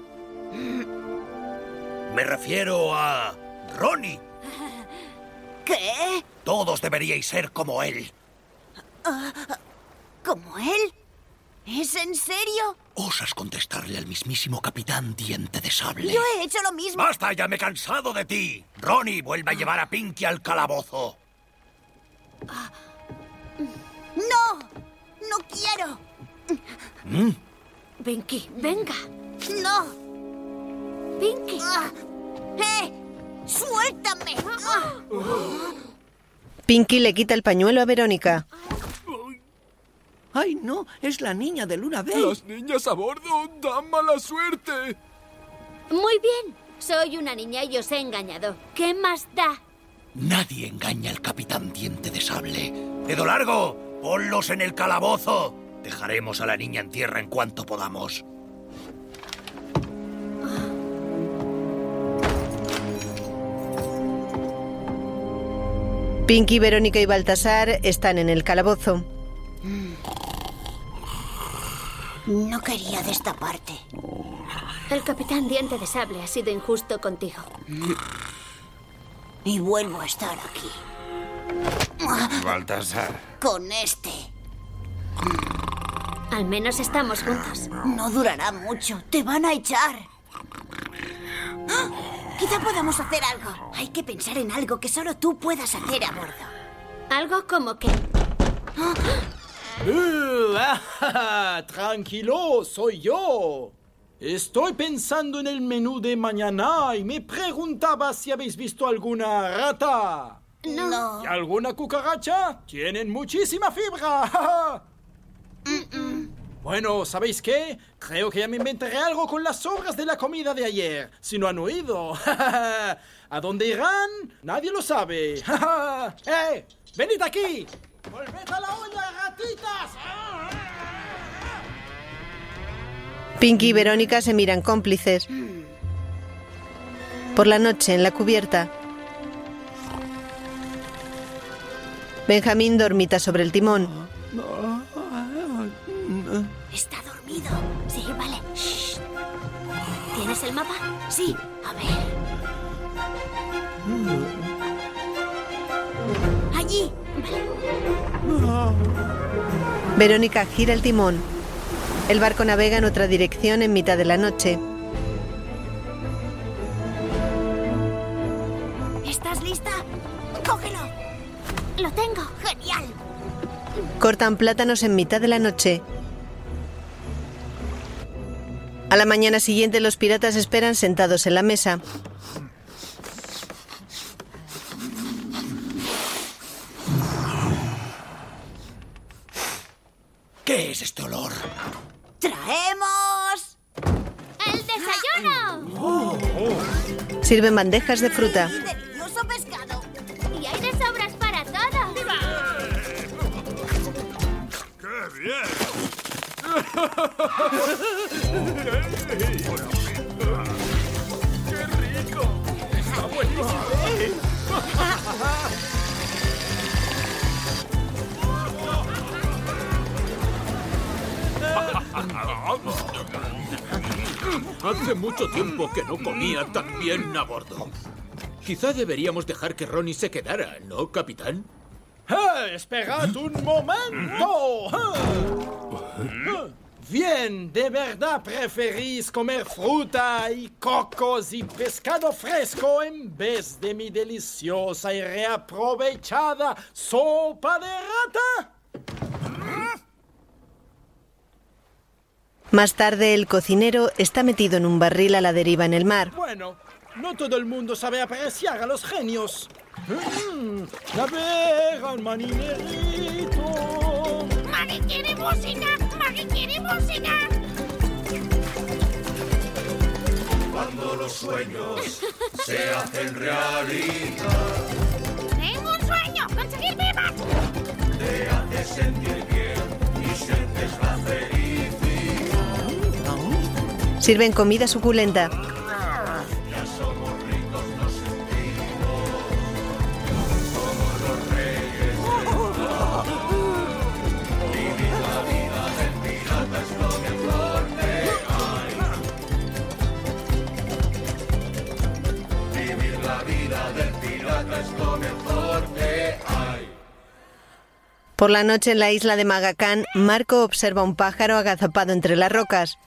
Me refiero a Ronnie. ¿Qué? Todos deberíais ser como él. Ah, ¿Como él? ¿Es en serio? Osas contestarle al mismísimo capitán Diente de Sable. Yo he hecho lo mismo. ¡Basta! ¡Ya me he cansado de ti! Ronnie, vuelve a llevar a Pinky al calabozo. ¡No! ¡No quiero! ¿Mm? Pinky, venga. ¡No! Pinky. Ah. ¡Eh! ¡Suéltame! Ah. Pinky le quita el pañuelo a Verónica. ¡Ay, no! Es la niña de Luna Bay. Las niñas a bordo dan mala suerte. Muy bien. Soy una niña y os he engañado. ¿Qué más da? Nadie engaña al capitán Diente de Sable. Dedo largo, ponlos en el calabozo. Dejaremos a la niña en tierra en cuanto podamos. Pinky, Verónica y Baltasar están en el calabozo. No quería destaparte. El capitán Diente de Sable ha sido injusto contigo. Y vuelvo a estar aquí. Baltasar. Con este. Al menos estamos juntos. No durará mucho. Te van a echar. ¡Ah! Quizá podamos hacer algo. Hay que pensar en algo que solo tú puedas hacer a bordo. Algo como que... Uh, ah, tranquilo, soy yo. Estoy pensando en el menú de mañana y me preguntaba si habéis visto alguna rata. No. ¿Y alguna cucaracha? Tienen muchísima fibra. Bueno, ¿sabéis qué? Creo que ya me inventaré algo con las sobras de la comida de ayer. Si no han oído. ¿A dónde irán? Nadie lo sabe. ¡Eh! ¡Venid aquí! ¡Volved a la olla, ratitas! Pinky y Verónica se miran cómplices. Por la noche, en la cubierta. Benjamín dormita sobre el timón. Está dormido. Sí, vale. Shh. ¿Tienes el mapa? Sí. A ver. Allí. Verónica gira el timón. El barco navega en otra dirección en mitad de la noche. ¿Estás lista? ¡Cógelo! ¡Lo tengo! ¡Genial! Cortan plátanos en mitad de la noche. A la mañana siguiente los piratas esperan sentados en la mesa. ¿Qué es este olor? ¡Traemos! ¡El desayuno! Sirven bandejas de fruta. ¡Delicioso pescado! Y hay de sobras para todos. ¡Qué bien! ¡Qué rico! ¡Está buenísimo! Hace mucho tiempo que no comía tan bien a bordo. Quizá deberíamos dejar que Ronnie se quedara, ¿no, capitán? ¡Eh! ¡Esperad un momento! Bien, ¿de verdad preferís comer fruta y cocos y pescado fresco en vez de mi deliciosa y reaprovechada sopa de rata? Más tarde, el cocinero está metido en un barril a la deriva en el mar. Bueno, No todo el mundo sabe apreciar a los genios. Mm, al marinerito. ¡Maggie quiere música! ¡Maggie quiere música! Cuando los sueños se hacen realidad, ¡Tengo un sueño! ¡Conseguir pipas! te hace sentir bien y sientes la felicidad. Sirven comida suculenta. Por la noche en la isla de Magacán, Marco observa un pájaro agazapado entre las rocas.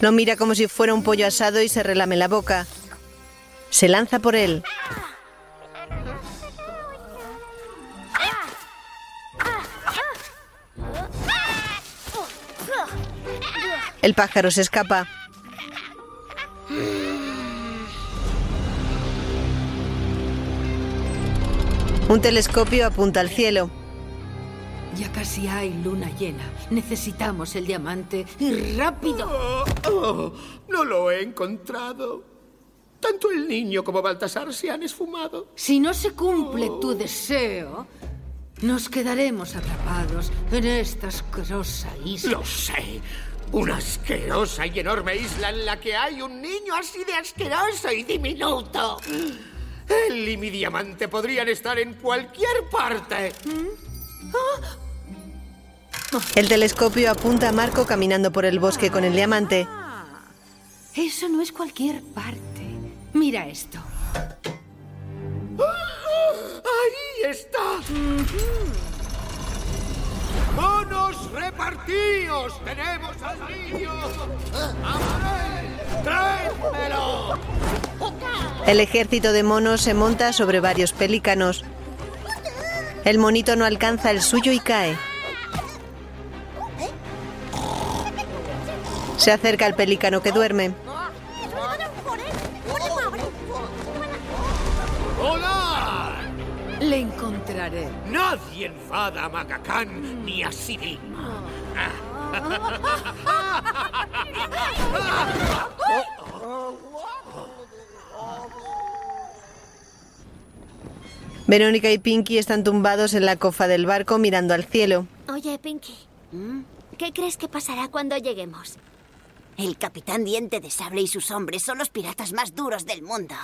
Lo mira como si fuera un pollo asado y se relame la boca. Se lanza por él. El pájaro se escapa. Un telescopio apunta al cielo. Ya casi hay luna llena. Necesitamos el diamante y rápido. Oh, oh, no lo he encontrado. Tanto el niño como Baltasar se han esfumado. Si no se cumple tu deseo, nos quedaremos atrapados en esta asquerosa isla. Lo sé. Una asquerosa y enorme isla en la que hay un niño así de asqueroso y diminuto. Él y mi diamante podrían estar en cualquier parte. El telescopio apunta a Marco caminando por el bosque con el diamante. Eso no es cualquier parte. Mira esto. ¡Ahí está! ¡Monos repartidos! ¡Tenemos al niño! ¡Tráemelo! El ejército de monos se monta sobre varios pelícanos. El monito no alcanza el suyo y cae. Se acerca al pelícano que duerme. ¡Hola! Le encontraré. Nadie enfada a Magacán ni a mismo. Verónica y Pinky están tumbados en la cofa del barco mirando al cielo. Oye, Pinky, ¿qué crees que pasará cuando lleguemos? El capitán Diente de Sable y sus hombres son los piratas más duros del mundo.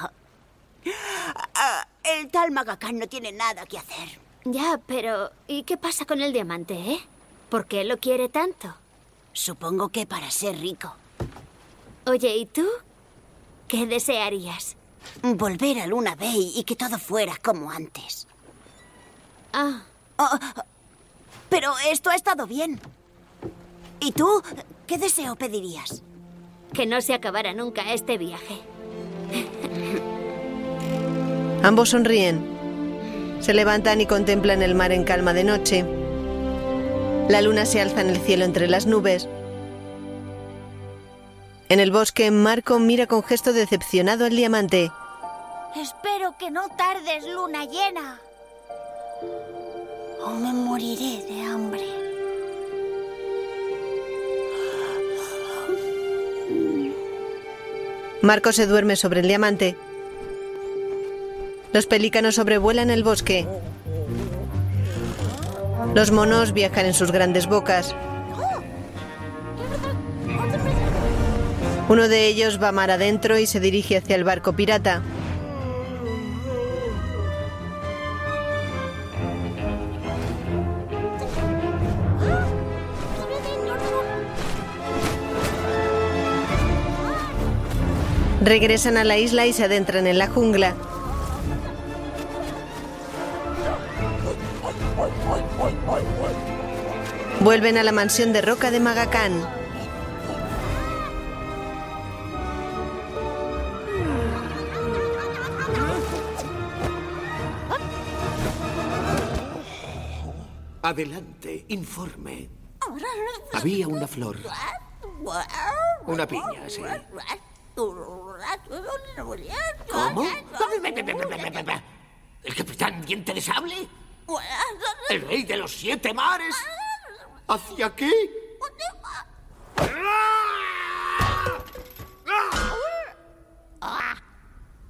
Ah, el tal Magacán no tiene nada que hacer. Ya, pero ¿y qué pasa con el diamante, eh? ¿Por qué lo quiere tanto? Supongo que para ser rico. Oye, ¿y tú? ¿Qué desearías? Volver a Luna Bay y que todo fuera como antes. Ah. Oh, pero esto ha estado bien. ¿Y tú? ¿Qué deseo pedirías? Que no se acabara nunca este viaje. Ambos sonríen. Se levantan y contemplan el mar en calma de noche. La luna se alza en el cielo entre las nubes. En el bosque, Marco mira con gesto decepcionado al diamante. Espero que no tardes, luna llena. O me moriré de hambre. Marco se duerme sobre el diamante. Los pelícanos sobrevuelan el bosque. Los monos viajan en sus grandes bocas. Uno de ellos va mar adentro y se dirige hacia el barco pirata. Regresan a la isla y se adentran en la jungla. Vuelven a la mansión de roca de Magacán. Adelante, informe. Había una flor. Una piña, sí. ¿Cómo? ¿El capitán diente de sable? ¿El rey de los siete mares? ¿Hacia qué?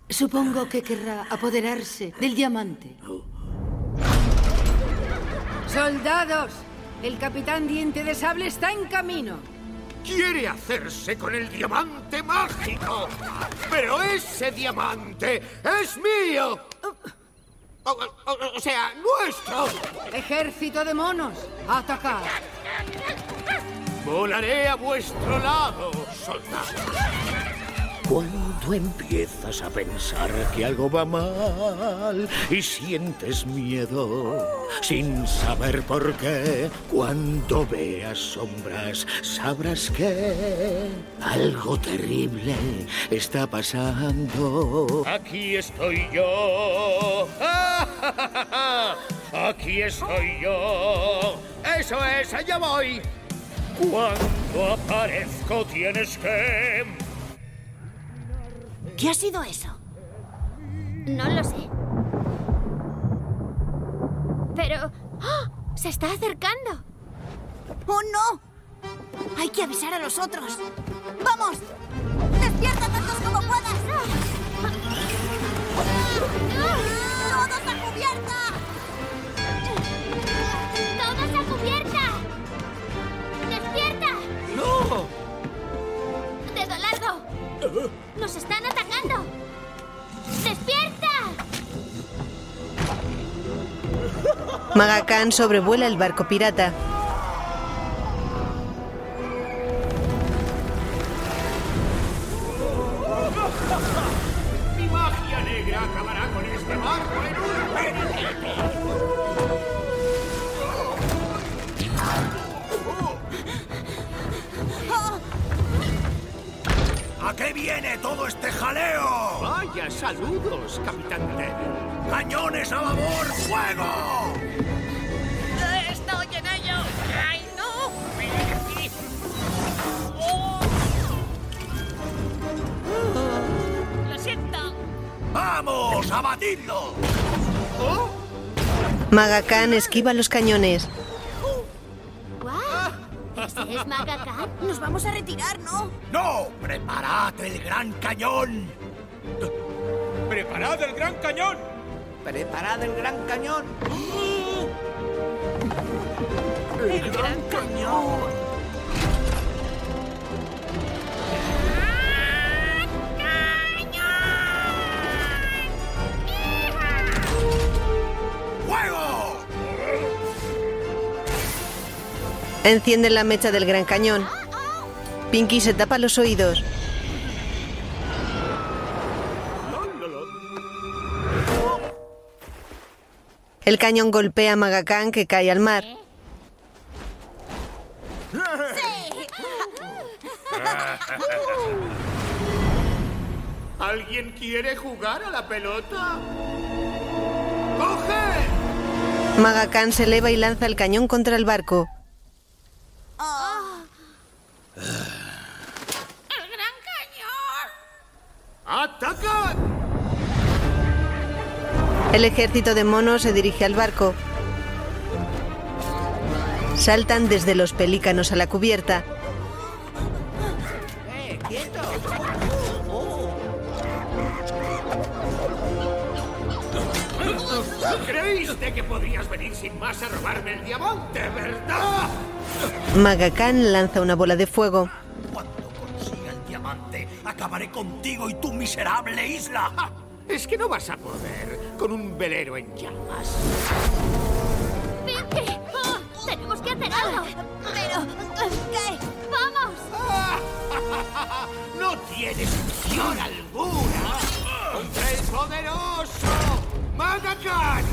Supongo que querrá apoderarse del diamante. ¡Soldados! El capitán Diente de Sable está en camino. Quiere hacerse con el diamante mágico. Pero ese diamante es mío. O, o- o sea, nuestro. Ejército de monos, atacar. Volaré a vuestro lado, soldado. Cuando empiezas a pensar que algo va mal y sientes miedo sin saber por qué, cuando veas sombras sabrás que algo terrible está pasando. Aquí estoy yo. Aquí estoy yo. Eso es, allá voy. Cuando aparezco tienes que ¿Qué ha sido eso? No lo sé. Pero... ¡Ah! ¡Se está acercando! ¡Oh, no! Hay que avisar a los otros. ¡Vamos! ¡Despierta tantos como puedas! ¡Todos a cubierta! ¡Todos a cubierta! ¡Despierta! ¡No! ¡Nos están atacando! ¡Despierta! Maga Khan sobrevuela el barco pirata. Mi magia negra acabará con este barco en un viene todo este jaleo? Vaya, saludos, Capitán Devil. ¡Cañones a babor, fuego! ¡Estoy en ello! ¡Ay, no! ¡Oh! ¡Lo siento! ¡Vamos, abatidlo! Maga Khan esquiva los cañones. ¡Guau! ¿Ese es Maga Khan? Nos vamos a retirar, ¿no? ¡No! ¡Preparad el gran cañón! ¡Preparad el gran cañón! Preparad el gran cañón. ¡El gran cañón! ¡Fuego! Encienden la mecha del gran cañón. Pinky se tapa los oídos. El cañón golpea a Maga Khan que cae al mar. ¿Alguien quiere jugar a la pelota? ¡Coge! Maga Khan se eleva y lanza el cañón contra el barco. ¡El gran cañón! ¡Ataca! El ejército de monos se dirige al barco. Saltan desde los pelícanos a la cubierta. ¡Eh, quieto! Creíste que podrías venir sin más a robarme el diamante, ¿verdad? Maga Khan lanza una bola de fuego. Cuando consiga el diamante, acabaré contigo y tu miserable isla. Es que no vas a poder con un velero en llamas. ¡Pinky! ¡Oh! ¡Tenemos que hacer algo! Pero, ¿qué? ¡Vamos! ¡No tienes opción alguna contra el poderoso Maga Khan!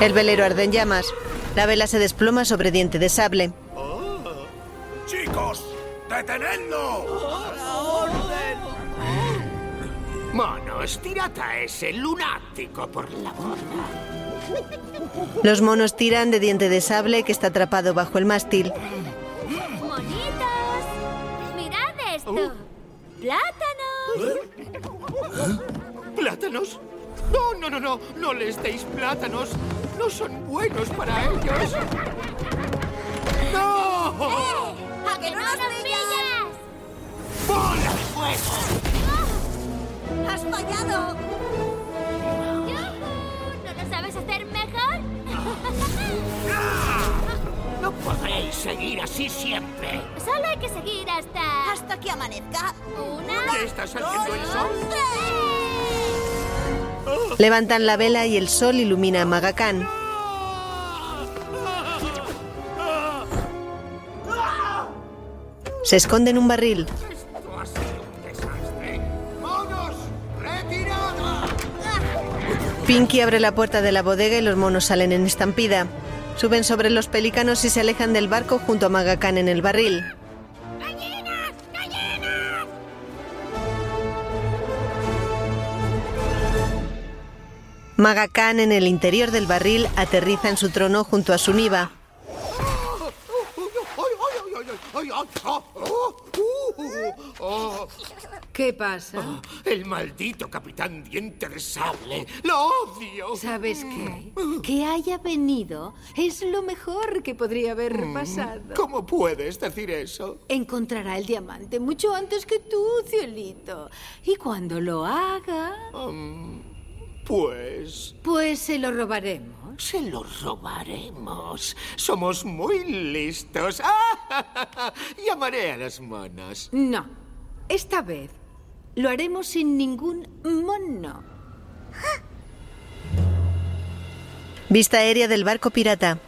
El velero arde en llamas. La vela se desploma sobre diente de sable. ¡Chicos! ¡Detenedlo! Monos, tirad a ese lunático por la borda. Los monos tiran de diente de sable que está atrapado bajo el mástil. ¡Monitos! ¡Mirad esto! ¡Plátanos! ¿Plátanos? No, no, no, no. No les deis plátanos. No son buenos para ellos. ¡No! ¡Eh! ¡A que no nos pillas! ¡Bola de fuego! ¡Has fallado! ¿No lo sabes hacer mejor? No podréis seguir así siempre. Solo hay que seguir hasta... Hasta que amanezca. Una... ¿Ya está saliendo el sol? Levantan la vela y el sol ilumina a Maga Khan. Se esconde en un barril. Pinky abre la puerta de la bodega y los monos salen en estampida. Suben sobre los pelícanos y se alejan del barco junto a Maga Khan en el barril. Maga Khan en el interior del barril aterriza en su trono junto a su niva. ¿Qué pasa? El maldito capitán diente de sable. ¡Lo odio! ¿Sabes qué? Que haya venido es lo mejor que podría haber pasado. ¿Cómo puedes decir eso? Encontrará el diamante mucho antes que tú, cielito. Y cuando lo haga, Pues... pues se lo robaremos. Se lo robaremos. Somos muy listos. Llamaré a los monos. No. Esta vez lo haremos sin ningún mono. Vista aérea del barco pirata.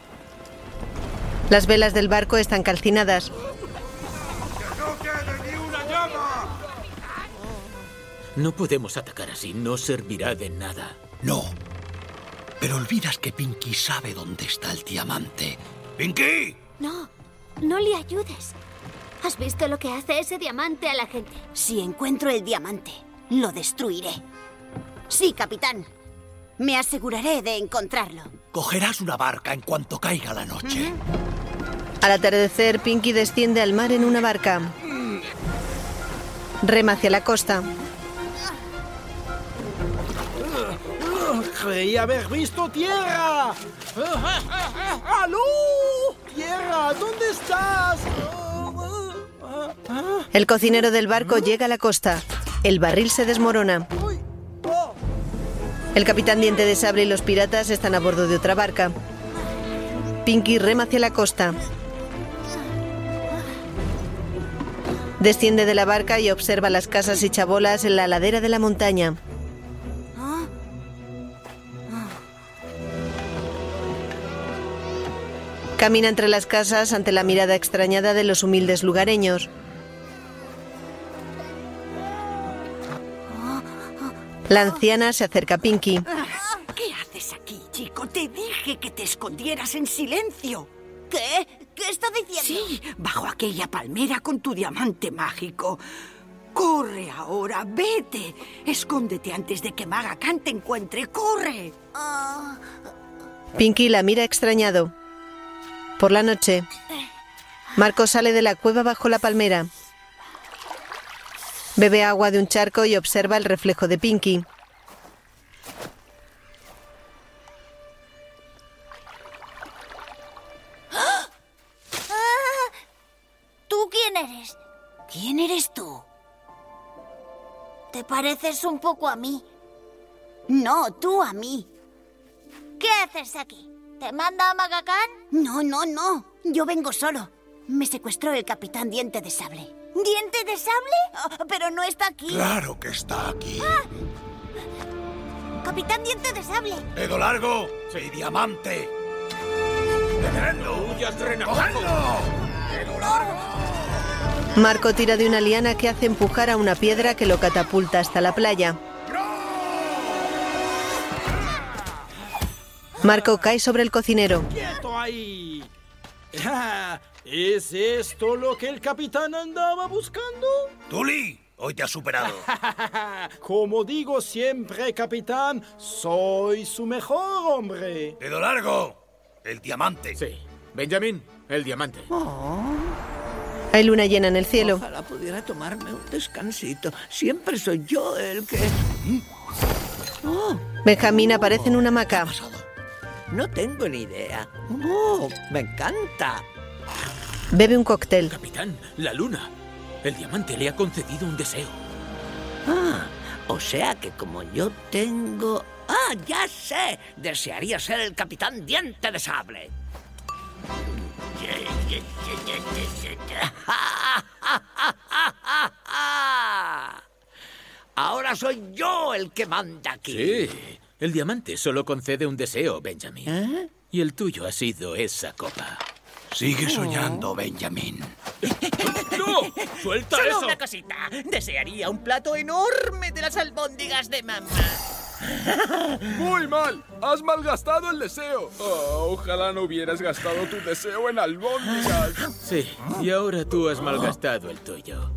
Las velas del barco están calcinadas. No podemos atacar así, no servirá de nada. No. Pero olvidas que Pinky sabe dónde está el diamante. ¡Pinky! No, no le ayudes. ¿Has visto lo que hace ese diamante a la gente? Si encuentro el diamante, lo destruiré. Sí, capitán. Me aseguraré de encontrarlo. Cogerás una barca en cuanto caiga la noche. Al atardecer, Pinky desciende al mar en una barca. Rema hacia la costa. Creí haber visto tierra. ¡Aló! ¡Tierra! ¿Dónde estás? El cocinero del barco llega a la costa. El barril se desmorona. El capitán Diente de Sable y los piratas están a bordo de otra barca. Pinky rema hacia la costa. Desciende de la barca y observa las casas y chabolas en la ladera de la montaña. Camina entre las casas ante la mirada extrañada de los humildes lugareños. La anciana se acerca a Pinky. ¿Qué haces aquí, chico? Te dije que te escondieras en silencio. ¿Qué? ¿Qué está diciendo? Sí, bajo aquella palmera con tu diamante mágico. Corre ahora, vete. Escóndete antes de que Maga Khan te encuentre. ¡Corre! Pinky la mira extrañado. Por la noche, Marco sale de la cueva bajo la palmera. Bebe agua de un charco y observa el reflejo de Pinky. ¿Tú quién eres? ¿Quién eres tú? Te pareces un poco a mí. No, tú a mí. ¿Qué haces aquí? ¿Te manda a Magacán? No, no, no. Yo vengo solo. Me secuestró el capitán Diente de Sable. ¿Diente de Sable? Ah, pero no está aquí. Claro que está aquí. Capitán Diente de Sable. Dedo largo y diamante. ¡Huyas, largo! Marco tira de una liana que hace empujar a una piedra que lo catapulta hasta la playa. Marco cae sobre el cocinero. ¡Quieto ahí! Ah, ¿Es esto lo que el capitán andaba buscando? ¡Tuli! Hoy te has superado. Como digo siempre, capitán, soy su mejor hombre. ¡Dedo largo! El diamante. Sí. Benjamin, el diamante. Hay luna llena en el cielo. Ojalá pudiera tomarme un descansito. Siempre soy yo el que... Oh, Benjamín aparece en una hamaca. No tengo ni idea. Oh, me encanta. Bebe un cóctel. Capitán, la luna. El diamante le ha concedido un deseo. Ah, o sea que como yo tengo... Ah, ya sé. Desearía ser el capitán diente de sable. Ahora soy yo el que manda aquí. Sí. El diamante solo concede un deseo, Benjamin. ¿Eh? Y el tuyo ha sido esa copa. Sigue soñando, Benjamin. ¡No! ¡Suelta Solo eso! una cosita. Desearía un plato enorme de las albóndigas de mamá. Muy mal. Has malgastado el deseo. Ah, ojalá no hubieras gastado tu deseo en albóndigas. Sí, y ahora tú has malgastado el tuyo.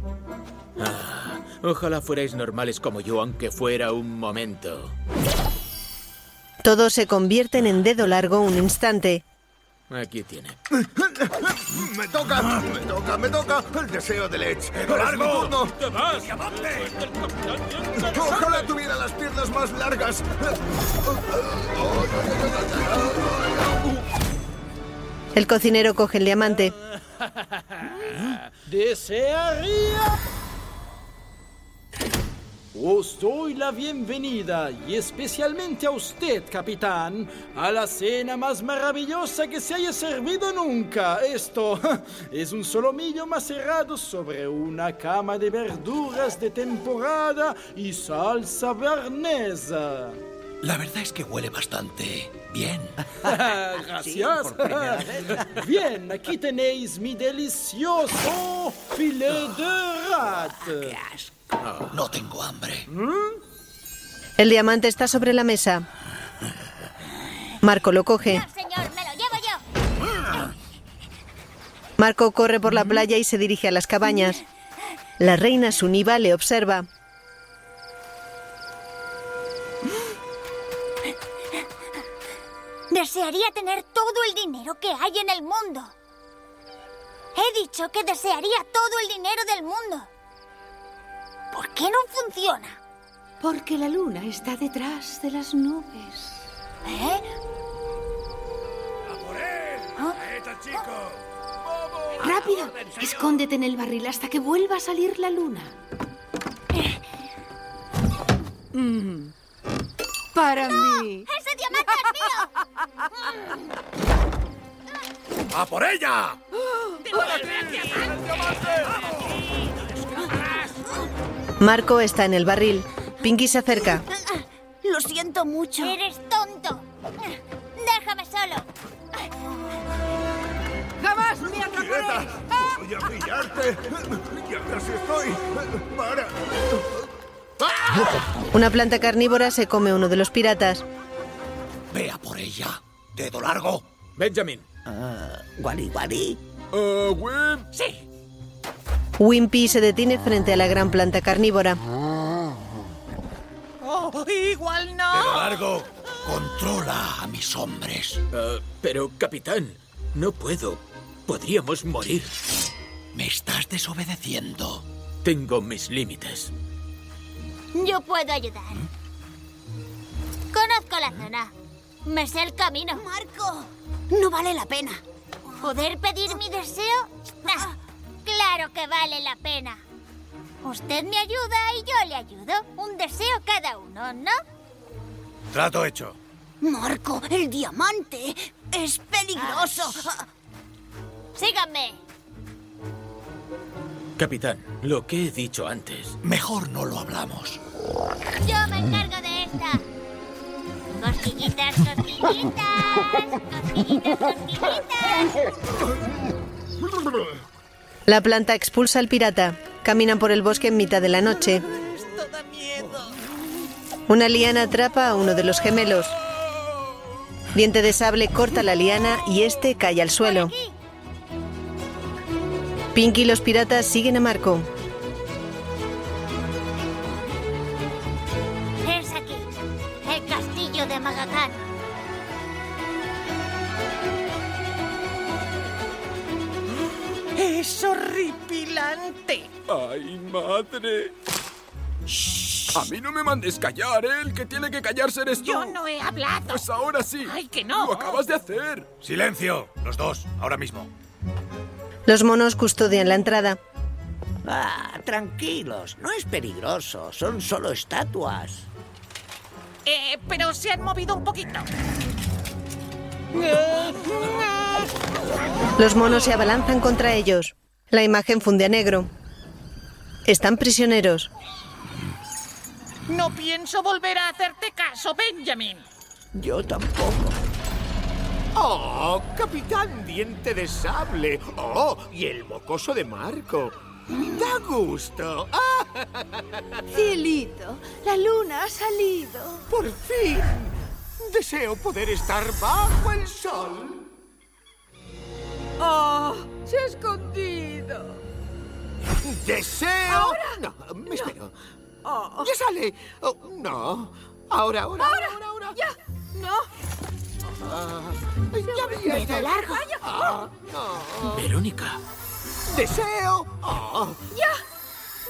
Ah, ojalá fuerais normales como yo, aunque fuera un momento. Todos se convierten en dedo largo un instante. Aquí tiene. Me toca, me toca, me toca. El deseo de Lech. Ahora es mi turno. ¡Te vas! Ojalá tuviera las piernas más largas. El cocinero coge el diamante. Desearía. Os doy la bienvenida, y especialmente a usted, capitán, a la cena más maravillosa que se haya servido nunca. Esto es un solomillo macerado sobre una cama de verduras de temporada y salsa bernesa. La verdad es que huele bastante bien. Gracias. Bien, aquí tenéis mi delicioso filet de rat. No tengo hambre. El diamante está sobre la mesa. Marco lo coge. Señor, me lo llevo yo. Marco corre por la playa y se dirige a las cabañas. La reina Suniva le observa. Desearía tener todo el dinero que hay en el mundo. He dicho que desearía todo el dinero del mundo. ¿Por qué no funciona? Porque la luna está detrás de las nubes. ¿Eh? ¡Rápido! Escóndete en el barril hasta que vuelva a salir la luna. Mm. Para mí. ¡Ese diamante es mío! ¡A por ella! Marco está en el barril. Pinky se acerca. Lo siento mucho. ¡Eres tonto! ¡Déjame solo! ¡Jamás me atraparé! Voy a pillarte. Ya casi estoy. Para. Una planta carnívora se come uno de los piratas. Ve a por ella. Dedo largo. Benjamin. Guari, guari. Ah, Wim. Sí. Wimpy se detiene frente a la gran planta carnívora. Oh, igual no. largo. Controla a mis hombres. Ah, pero, capitán, no puedo. Podríamos morir. Me estás desobedeciendo. Tengo mis límites. Yo puedo ayudar. Conozco la zona. Me sé el camino. Marco, no vale la pena. ¿Poder pedir mi deseo? Ah, claro que vale la pena. Usted me ayuda y yo le ayudo. Un deseo cada uno, ¿no? Trato hecho. Marco, el diamante es peligroso. Síganme. Capitán, lo que he dicho antes. Mejor no lo hablamos. Yo me encargo de esta. Cosquillitas, cosquillitas. Cosquillitas, cosquillitas. La planta expulsa al pirata. Caminan por el bosque en mitad de la noche. Una liana atrapa a uno de los gemelos. Diente de sable corta la liana y este cae al suelo. Pinky y los piratas siguen a Marco. ¡Es horripilante! ¡Ay, madre! A mí no me mandes callar, ¿eh? El que tiene que callarse eres tú. Yo no he hablado. Pues ahora sí. ¡Ay, que no! Lo acabas de hacer. Silencio, los dos, ahora mismo. Los monos custodian la entrada. Ah, tranquilos, no es peligroso, son solo estatuas. Eh, pero se han movido un poquito. Los monos se abalanzan contra ellos. La imagen funde a negro. Están prisioneros. No pienso volver a hacerte caso, Benjamin. Yo tampoco. ¡Oh, Capitán Diente de Sable! ¡Oh, y el mocoso de Marco! ¡Da gusto! Cielito, la luna ha salido. ¡Por fin! Deseo poder estar bajo el sol. ¡Oh! ¡Se ha escondido! ¡Deseo! ¿Ahora? No, me espero. Oh. ¡Ya sale! Oh, no. Ahora, ahora, ¡Ahora! ahora, ahora. ¡Ya! ¡No! Ah, ya viene. Dedo largo. Ah, no. Verónica. ¡Deseo! Ah, ¡Ya!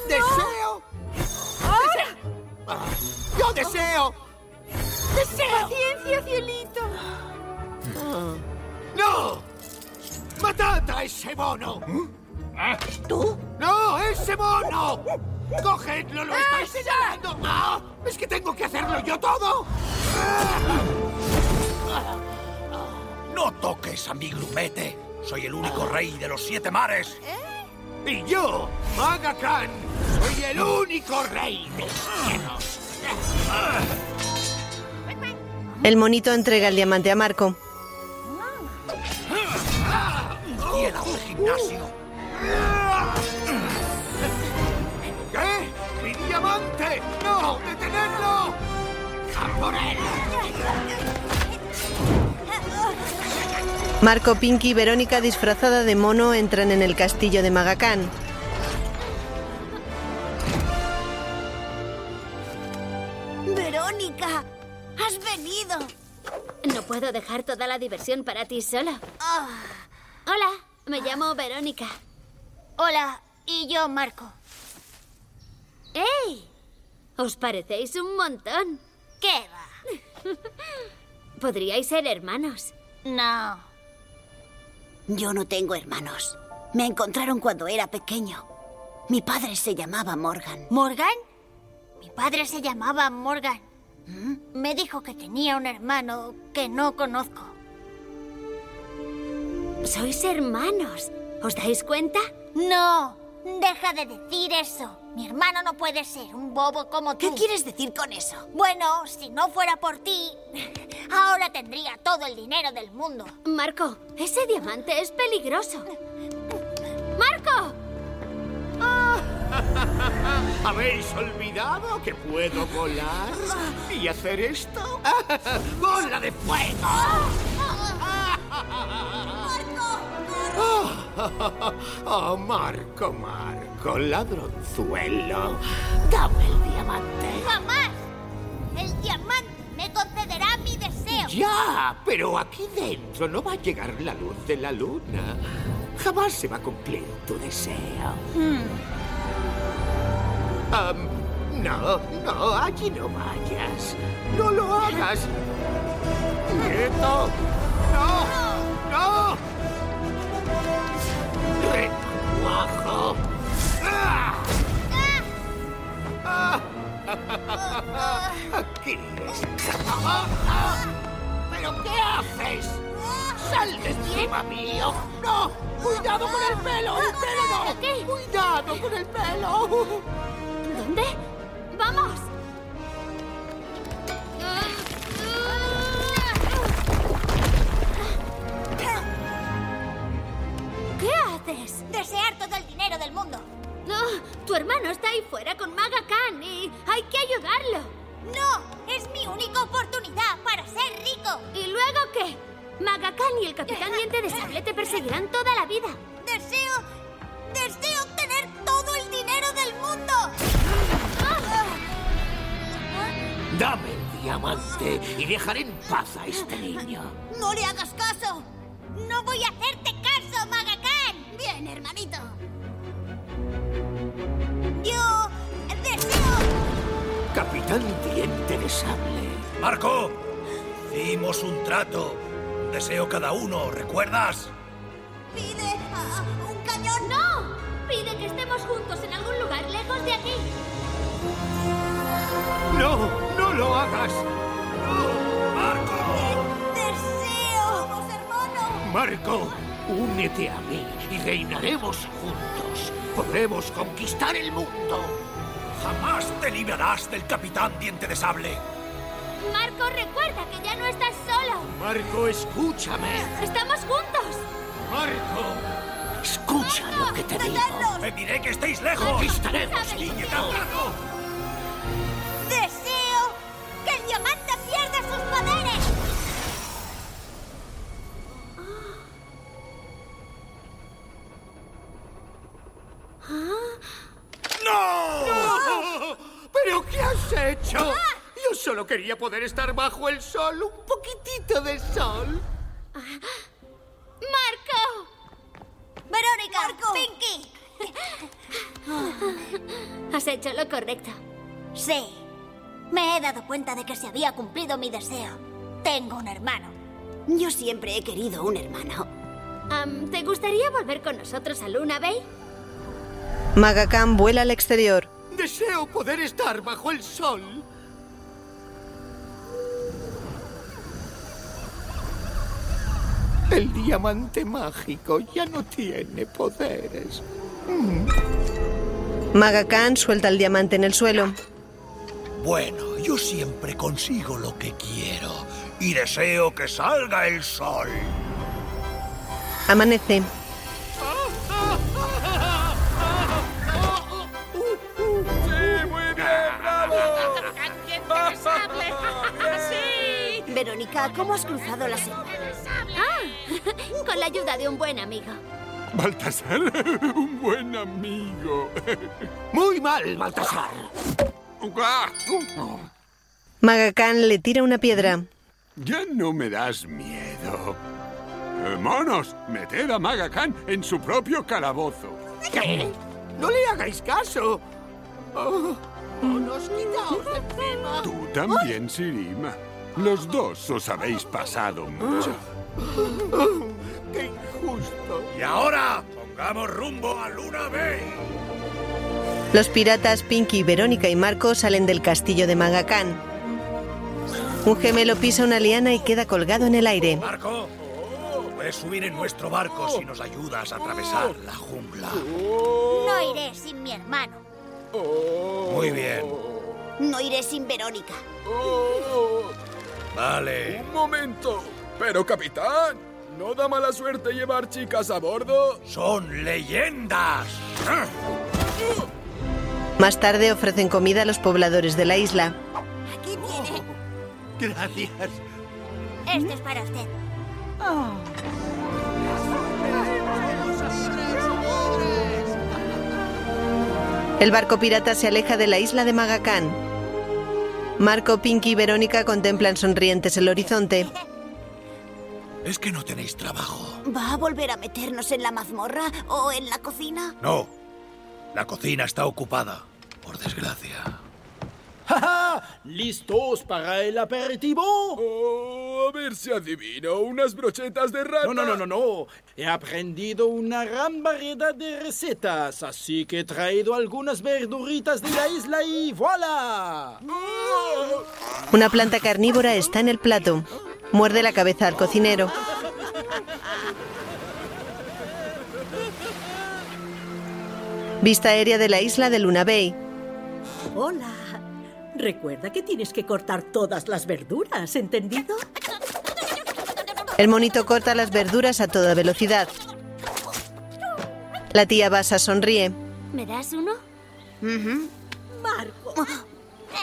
¡Deseo! ¡Ahora! Ah, ¡Yo deseo! ¡Deseo! ¡Paciencia, cielito! Ah, ¡No! ¡Matad a ese mono! ¿Tú? ¡No, ese mono! ¡Cogedlo, lo estáis señalando! ¡Ah! ¡Es que tengo que hacerlo yo todo! No toques a mi grumete. Soy el único rey de los siete mares. Y yo, Maga Khan, soy el único rey de los cielos. El monito entrega el diamante a Marco. Fiel a un gimnasio. ¿Qué? ¡Mi diamante! ¡No! ¡Detenedlo! ¡A por él! Marco, Pinky y Verónica disfrazada de mono entran en el castillo de Magacán. Verónica, has venido. No puedo dejar toda la diversión para ti sola. Ah, Hola, me llamo Verónica. Hola, y yo, Marco. ¡Ey! Os parecéis un montón. ¿Qué va? Podríais ser hermanos. No. yo no tengo hermanos. Me encontraron cuando era pequeño. Mi padre se llamaba Morgan. ¿Morgan? Mi padre se llamaba Morgan. Me dijo que tenía un hermano que no conozco. Sois hermanos. ¿Os dais cuenta? No, deja de decir eso. Mi hermano no puede ser un bobo como tú. ¿Qué quieres decir con eso? Bueno, si no fuera por ti, ahora tendría todo el dinero del mundo. Marco, ese diamante es peligroso. ¡Marco! ¿Habéis olvidado que puedo volar y hacer esto? ¡Bola de fuego! ¡Oh, Marco, Marco, ladronzuelo! ¡Dame el diamante! ¡Jamás! El diamante me concederá mi deseo. Ya, pero aquí dentro no va a llegar la luz de la luna. Jamás se va a cumplir tu deseo. No, no, allí no vayas. No lo hagas. ¡Quieto! ¡No! ¡No! ¡Recuajo! ¡Ah! ¡Ah! Aquí está. ¿Pero qué haces? ¡Sal de encima mío! ¡No! ¡Cuidado con el pelo! ¡El pelo no! ¡Cuidado con el pelo! ¿Dónde? ¡Vamos! ¿Qué haces? Desear todo el dinero del mundo. No, tu hermano está ahí fuera con Maga Khan y hay que ayudarlo. No, es mi única oportunidad para ser rico. ¿Y luego qué? Maga Khan y el Capitán Diente de Sable te perseguirán toda la vida. Deseo... Deseo tener todo el dinero del mundo. ¡Dame el diamante y dejaré en paz a este niño. ¡No le hagas caso! No voy a hacerte caso, Maga Khan. Bien, hermanito. Yo deseo... Capitán Diente de Sable. Marco, hicimos un trato. Un deseo cada uno, ¿recuerdas? Pide ah, un cañón. ¡No! Pide que estemos juntos en algún lugar lejos de aquí. ¡No! ¡No lo hagas! ¡Deseo! ¡Somos hermanos! Marco, únete a mí y reinaremos juntos. Podremos conquistar el mundo. Jamás te librarás del capitán Diente de Sable. Marco, recuerda que ya no estás solo. Marco, escúchame. Estamos juntos. Marco, escucha lo que te digo. ¡Te diré que estéis lejos! Conquistaremos ¡Niña juntos. ¡Deseo que el diamante pierda sus poderes! ¡No! ¿Pero qué has hecho? Yo solo quería poder estar bajo el sol, un poquitito de sol. Hecho lo correcto. Sí. Me he dado cuenta de que se había cumplido mi deseo. Tengo un hermano. Yo siempre he querido un hermano. ¿Te gustaría volver con nosotros a Luna Bay? Maga Khan vuela al exterior. Deseo poder estar bajo el sol. El diamante mágico ya no tiene poderes. Maga Khan suelta el diamante en el suelo. Bueno, yo siempre consigo lo que quiero y deseo que salga el sol. Amanece. ¡Sí, muy bien! ¡Bravo! ¡Sí! Verónica, ¿cómo has cruzado la selva? Ah, con la ayuda de un buen amigo. Baltasar, un buen amigo. Muy mal, Baltasar. Maga Khan le tira una piedra. Ya no me das miedo. Eh, monos, meted a Maga Khan en su propio calabozo. ¿Qué? No le hagáis caso. Oh, monos, quitaos de encima. Tú también, Sirima. Los dos os habéis pasado mucho. ¡Qué injusto! Y ahora, pongamos rumbo a Luna Bay. Los piratas Pinky, Verónica y Marco salen del castillo de Maga Khan. Un gemelo pisa una liana y queda colgado en el aire. Marco, puedes subir en nuestro barco si nos ayudas a atravesar la jungla. No iré sin mi hermano. Muy bien. No iré sin Verónica. Vale. Un momento. Pero, capitán, ¿no da mala suerte llevar chicas a bordo? Son leyendas. Más tarde ofrecen comida a los pobladores de la isla. Aquí tiene. Gracias. Este es para usted. El barco pirata se aleja de la isla de Maga Khan. Marco, Pinky y Verónica contemplan sonrientes el horizonte. Es que no tenéis trabajo. ¿Va a volver a meternos en la mazmorra o en la cocina? No. La cocina está ocupada, por desgracia. ¡Ja, ja! ¿Listos para el aperitivo? Oh, a ver si adivino. Unas brochetas de rata. No, no, no, no, no. He aprendido una gran variedad de recetas, así que he traído algunas verduritas de la isla y ¡voilà! Una planta carnívora está en el plato. Muerde la cabeza al cocinero. Vista aérea de la isla de Luna Bay. Hola. Recuerda que tienes que cortar todas las verduras, ¿entendido? El monito corta las verduras a toda velocidad. La tía Basa sonríe. ¿Me das uno? Marco.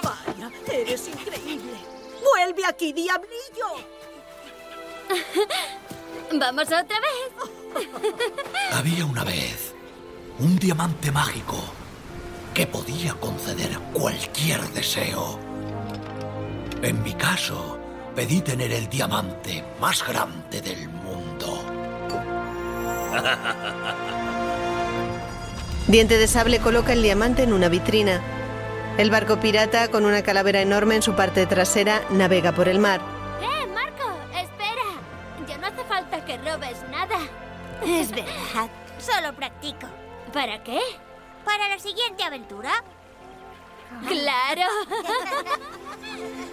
Vaya, eres increíble. Vuelve aquí, diablillo. ¿Vamos otra vez? Había una vez un diamante mágico que podía conceder cualquier deseo. En mi caso, pedí tener el diamante más grande del mundo. Diente de Sable coloca el diamante en una vitrina. El barco pirata, con una calavera enorme en su parte trasera, navega por el mar. ¡Eh, Marco! ¡Espera! Ya no hace falta que robes nada. Es verdad. Solo practico. ¿Para qué? Para la siguiente aventura. ¡Claro!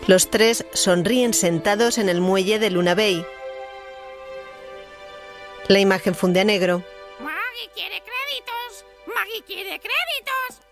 Los tres sonríen sentados en el muelle de Luna Bay. La imagen funde a negro. Maggie quiere créditos. Maggie quiere créditos.